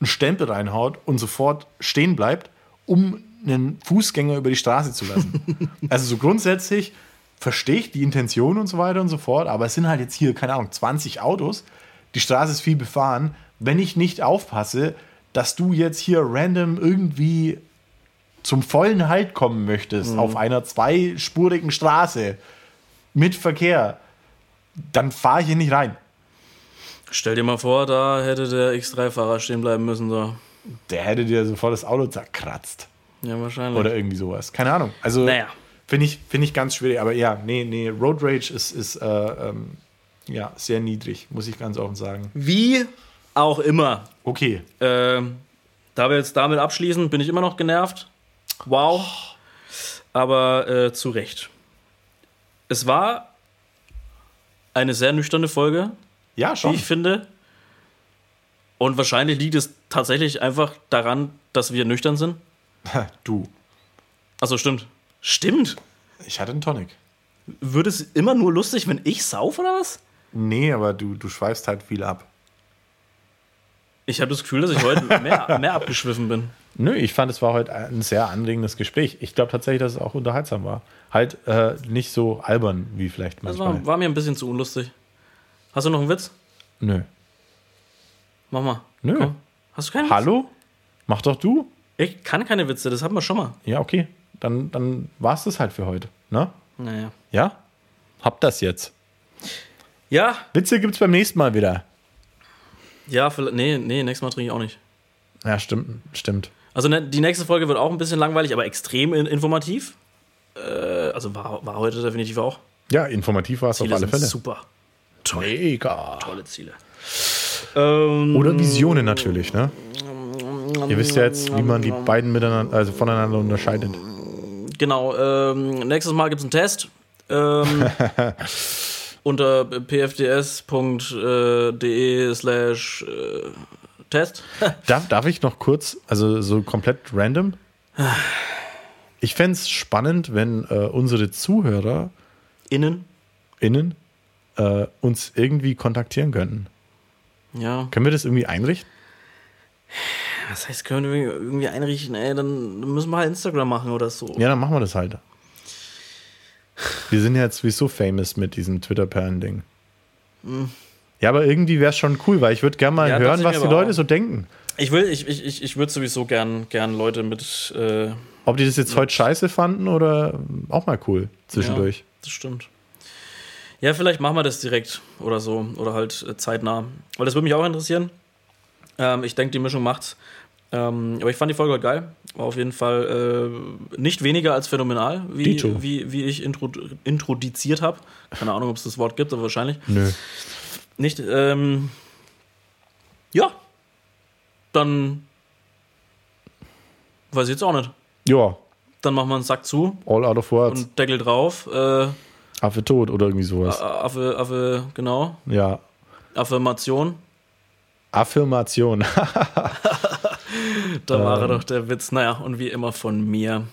einen Stempel reinhaut und sofort stehen bleibt, um einen Fußgänger über die Straße zu lassen. also so grundsätzlich verstehe ich die Intention und so weiter und so fort, aber es sind halt jetzt hier, keine Ahnung, 20 Autos, die Straße ist viel befahren. Wenn ich nicht aufpasse, dass du jetzt hier random irgendwie zum vollen Halt kommen möchtest auf einer zweispurigen Straße mit Verkehr, dann fahre ich hier nicht rein. Stell dir mal vor, da hätte der X3-Fahrer stehen bleiben müssen. So. Der hätte dir sofort das Auto zerkratzt. Ja, wahrscheinlich. Oder irgendwie sowas. Keine Ahnung. Also Naja. finde ich, find ich ganz schwierig. Aber ja, nee, nee, Road Rage ist, ist äh, ähm, ja, sehr niedrig, muss ich ganz offen sagen. Wie auch immer. Okay. Ähm, da wir jetzt damit abschließen, bin ich immer noch genervt. Wow. Aber äh, zu Recht. Es war eine sehr nüchterne Folge, Ja, wie schon. ich finde. Und wahrscheinlich liegt es tatsächlich einfach daran, dass wir nüchtern sind. Du. Also stimmt. Stimmt. Ich hatte einen Tonic. Wird es immer nur lustig, wenn ich sauf oder was? Nee, aber du, du schweifst halt viel ab. Ich habe das Gefühl, dass ich heute mehr, mehr abgeschwiffen bin. Nö, ich fand, es war heute ein sehr anregendes Gespräch. Ich glaube tatsächlich, dass es auch unterhaltsam war. Halt äh, nicht so albern wie vielleicht Das manchmal. war, war mir ein bisschen zu unlustig. Hast du noch einen Witz? Nö. Mach mal. Nö. Komm. Hast du keinen Witz? Hallo? Mach doch du. Ich kann keine Witze, das hatten wir schon mal. Ja, okay. Dann, dann war es das halt für heute. Ne? Naja. Ja? Habt das jetzt. Ja, Witze gibt's beim nächsten Mal wieder. Ja, vielleicht, nee, nee, nächstes Mal trinke ich auch nicht. Ja, stimmt. Stimmt. Also ne, die nächste Folge wird auch ein bisschen langweilig, aber extrem in, informativ. Äh, also war, war heute definitiv auch. Ja, informativ war es auf alle Fälle. super. Toll, Mega. tolle Ziele. Ähm, Oder Visionen natürlich, ne? Ihr wisst ja jetzt, wie man die beiden miteinander, also voneinander unterscheidet. Genau, ähm, nächstes Mal gibt es einen Test. Ähm, unter pfds.de slash äh, Test. Darf, darf ich noch kurz, also so komplett random? Ich fände es spannend, wenn äh, unsere ZuhörerInnen Innen. äh, uns irgendwie kontaktieren könnten. Ja. Können wir das irgendwie einrichten? Was heißt, können wir irgendwie einrichten? Ey, dann müssen wir halt Instagram machen oder so. Ja, dann machen wir das halt. Wir sind ja jetzt sowieso famous mit diesem Twitter-Perlen-Ding. Ja, aber irgendwie wäre es schon cool, weil ich würde gerne mal. Ja, hören, was die Leute auch. so denken. Ich will, ich, ich, ich, ich würde sowieso gern, gern Leute mit. Äh, Ob die das jetzt heute scheiße fanden oder auch mal cool zwischendurch. Ja, das stimmt. Ja, vielleicht machen wir das direkt oder so. Oder halt zeitnah. Weil das würde mich auch interessieren. Ähm, ich denke, die Mischung macht's. Ähm, aber ich fand die Folge heute geil. War auf jeden Fall äh, nicht weniger als phänomenal, wie, wie, wie ich intro, introduziert habe. Keine Ahnung, ob es das Wort gibt, aber wahrscheinlich. Nö. Nicht. Ähm, ja. Dann. Weiß ich jetzt auch nicht. Ja, Dann machen wir einen Sack zu all out of words. und Deckel drauf. Äh, Affe tot oder irgendwie sowas. Affe, Affe, genau. Ja. Affirmation. Affirmation. da war ähm. doch der Witz. Naja, und wie immer von mir.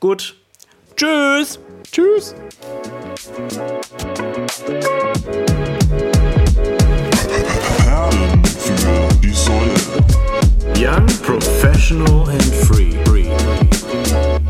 Gut. Tschüss. Tschüss. Young, professional and free. free.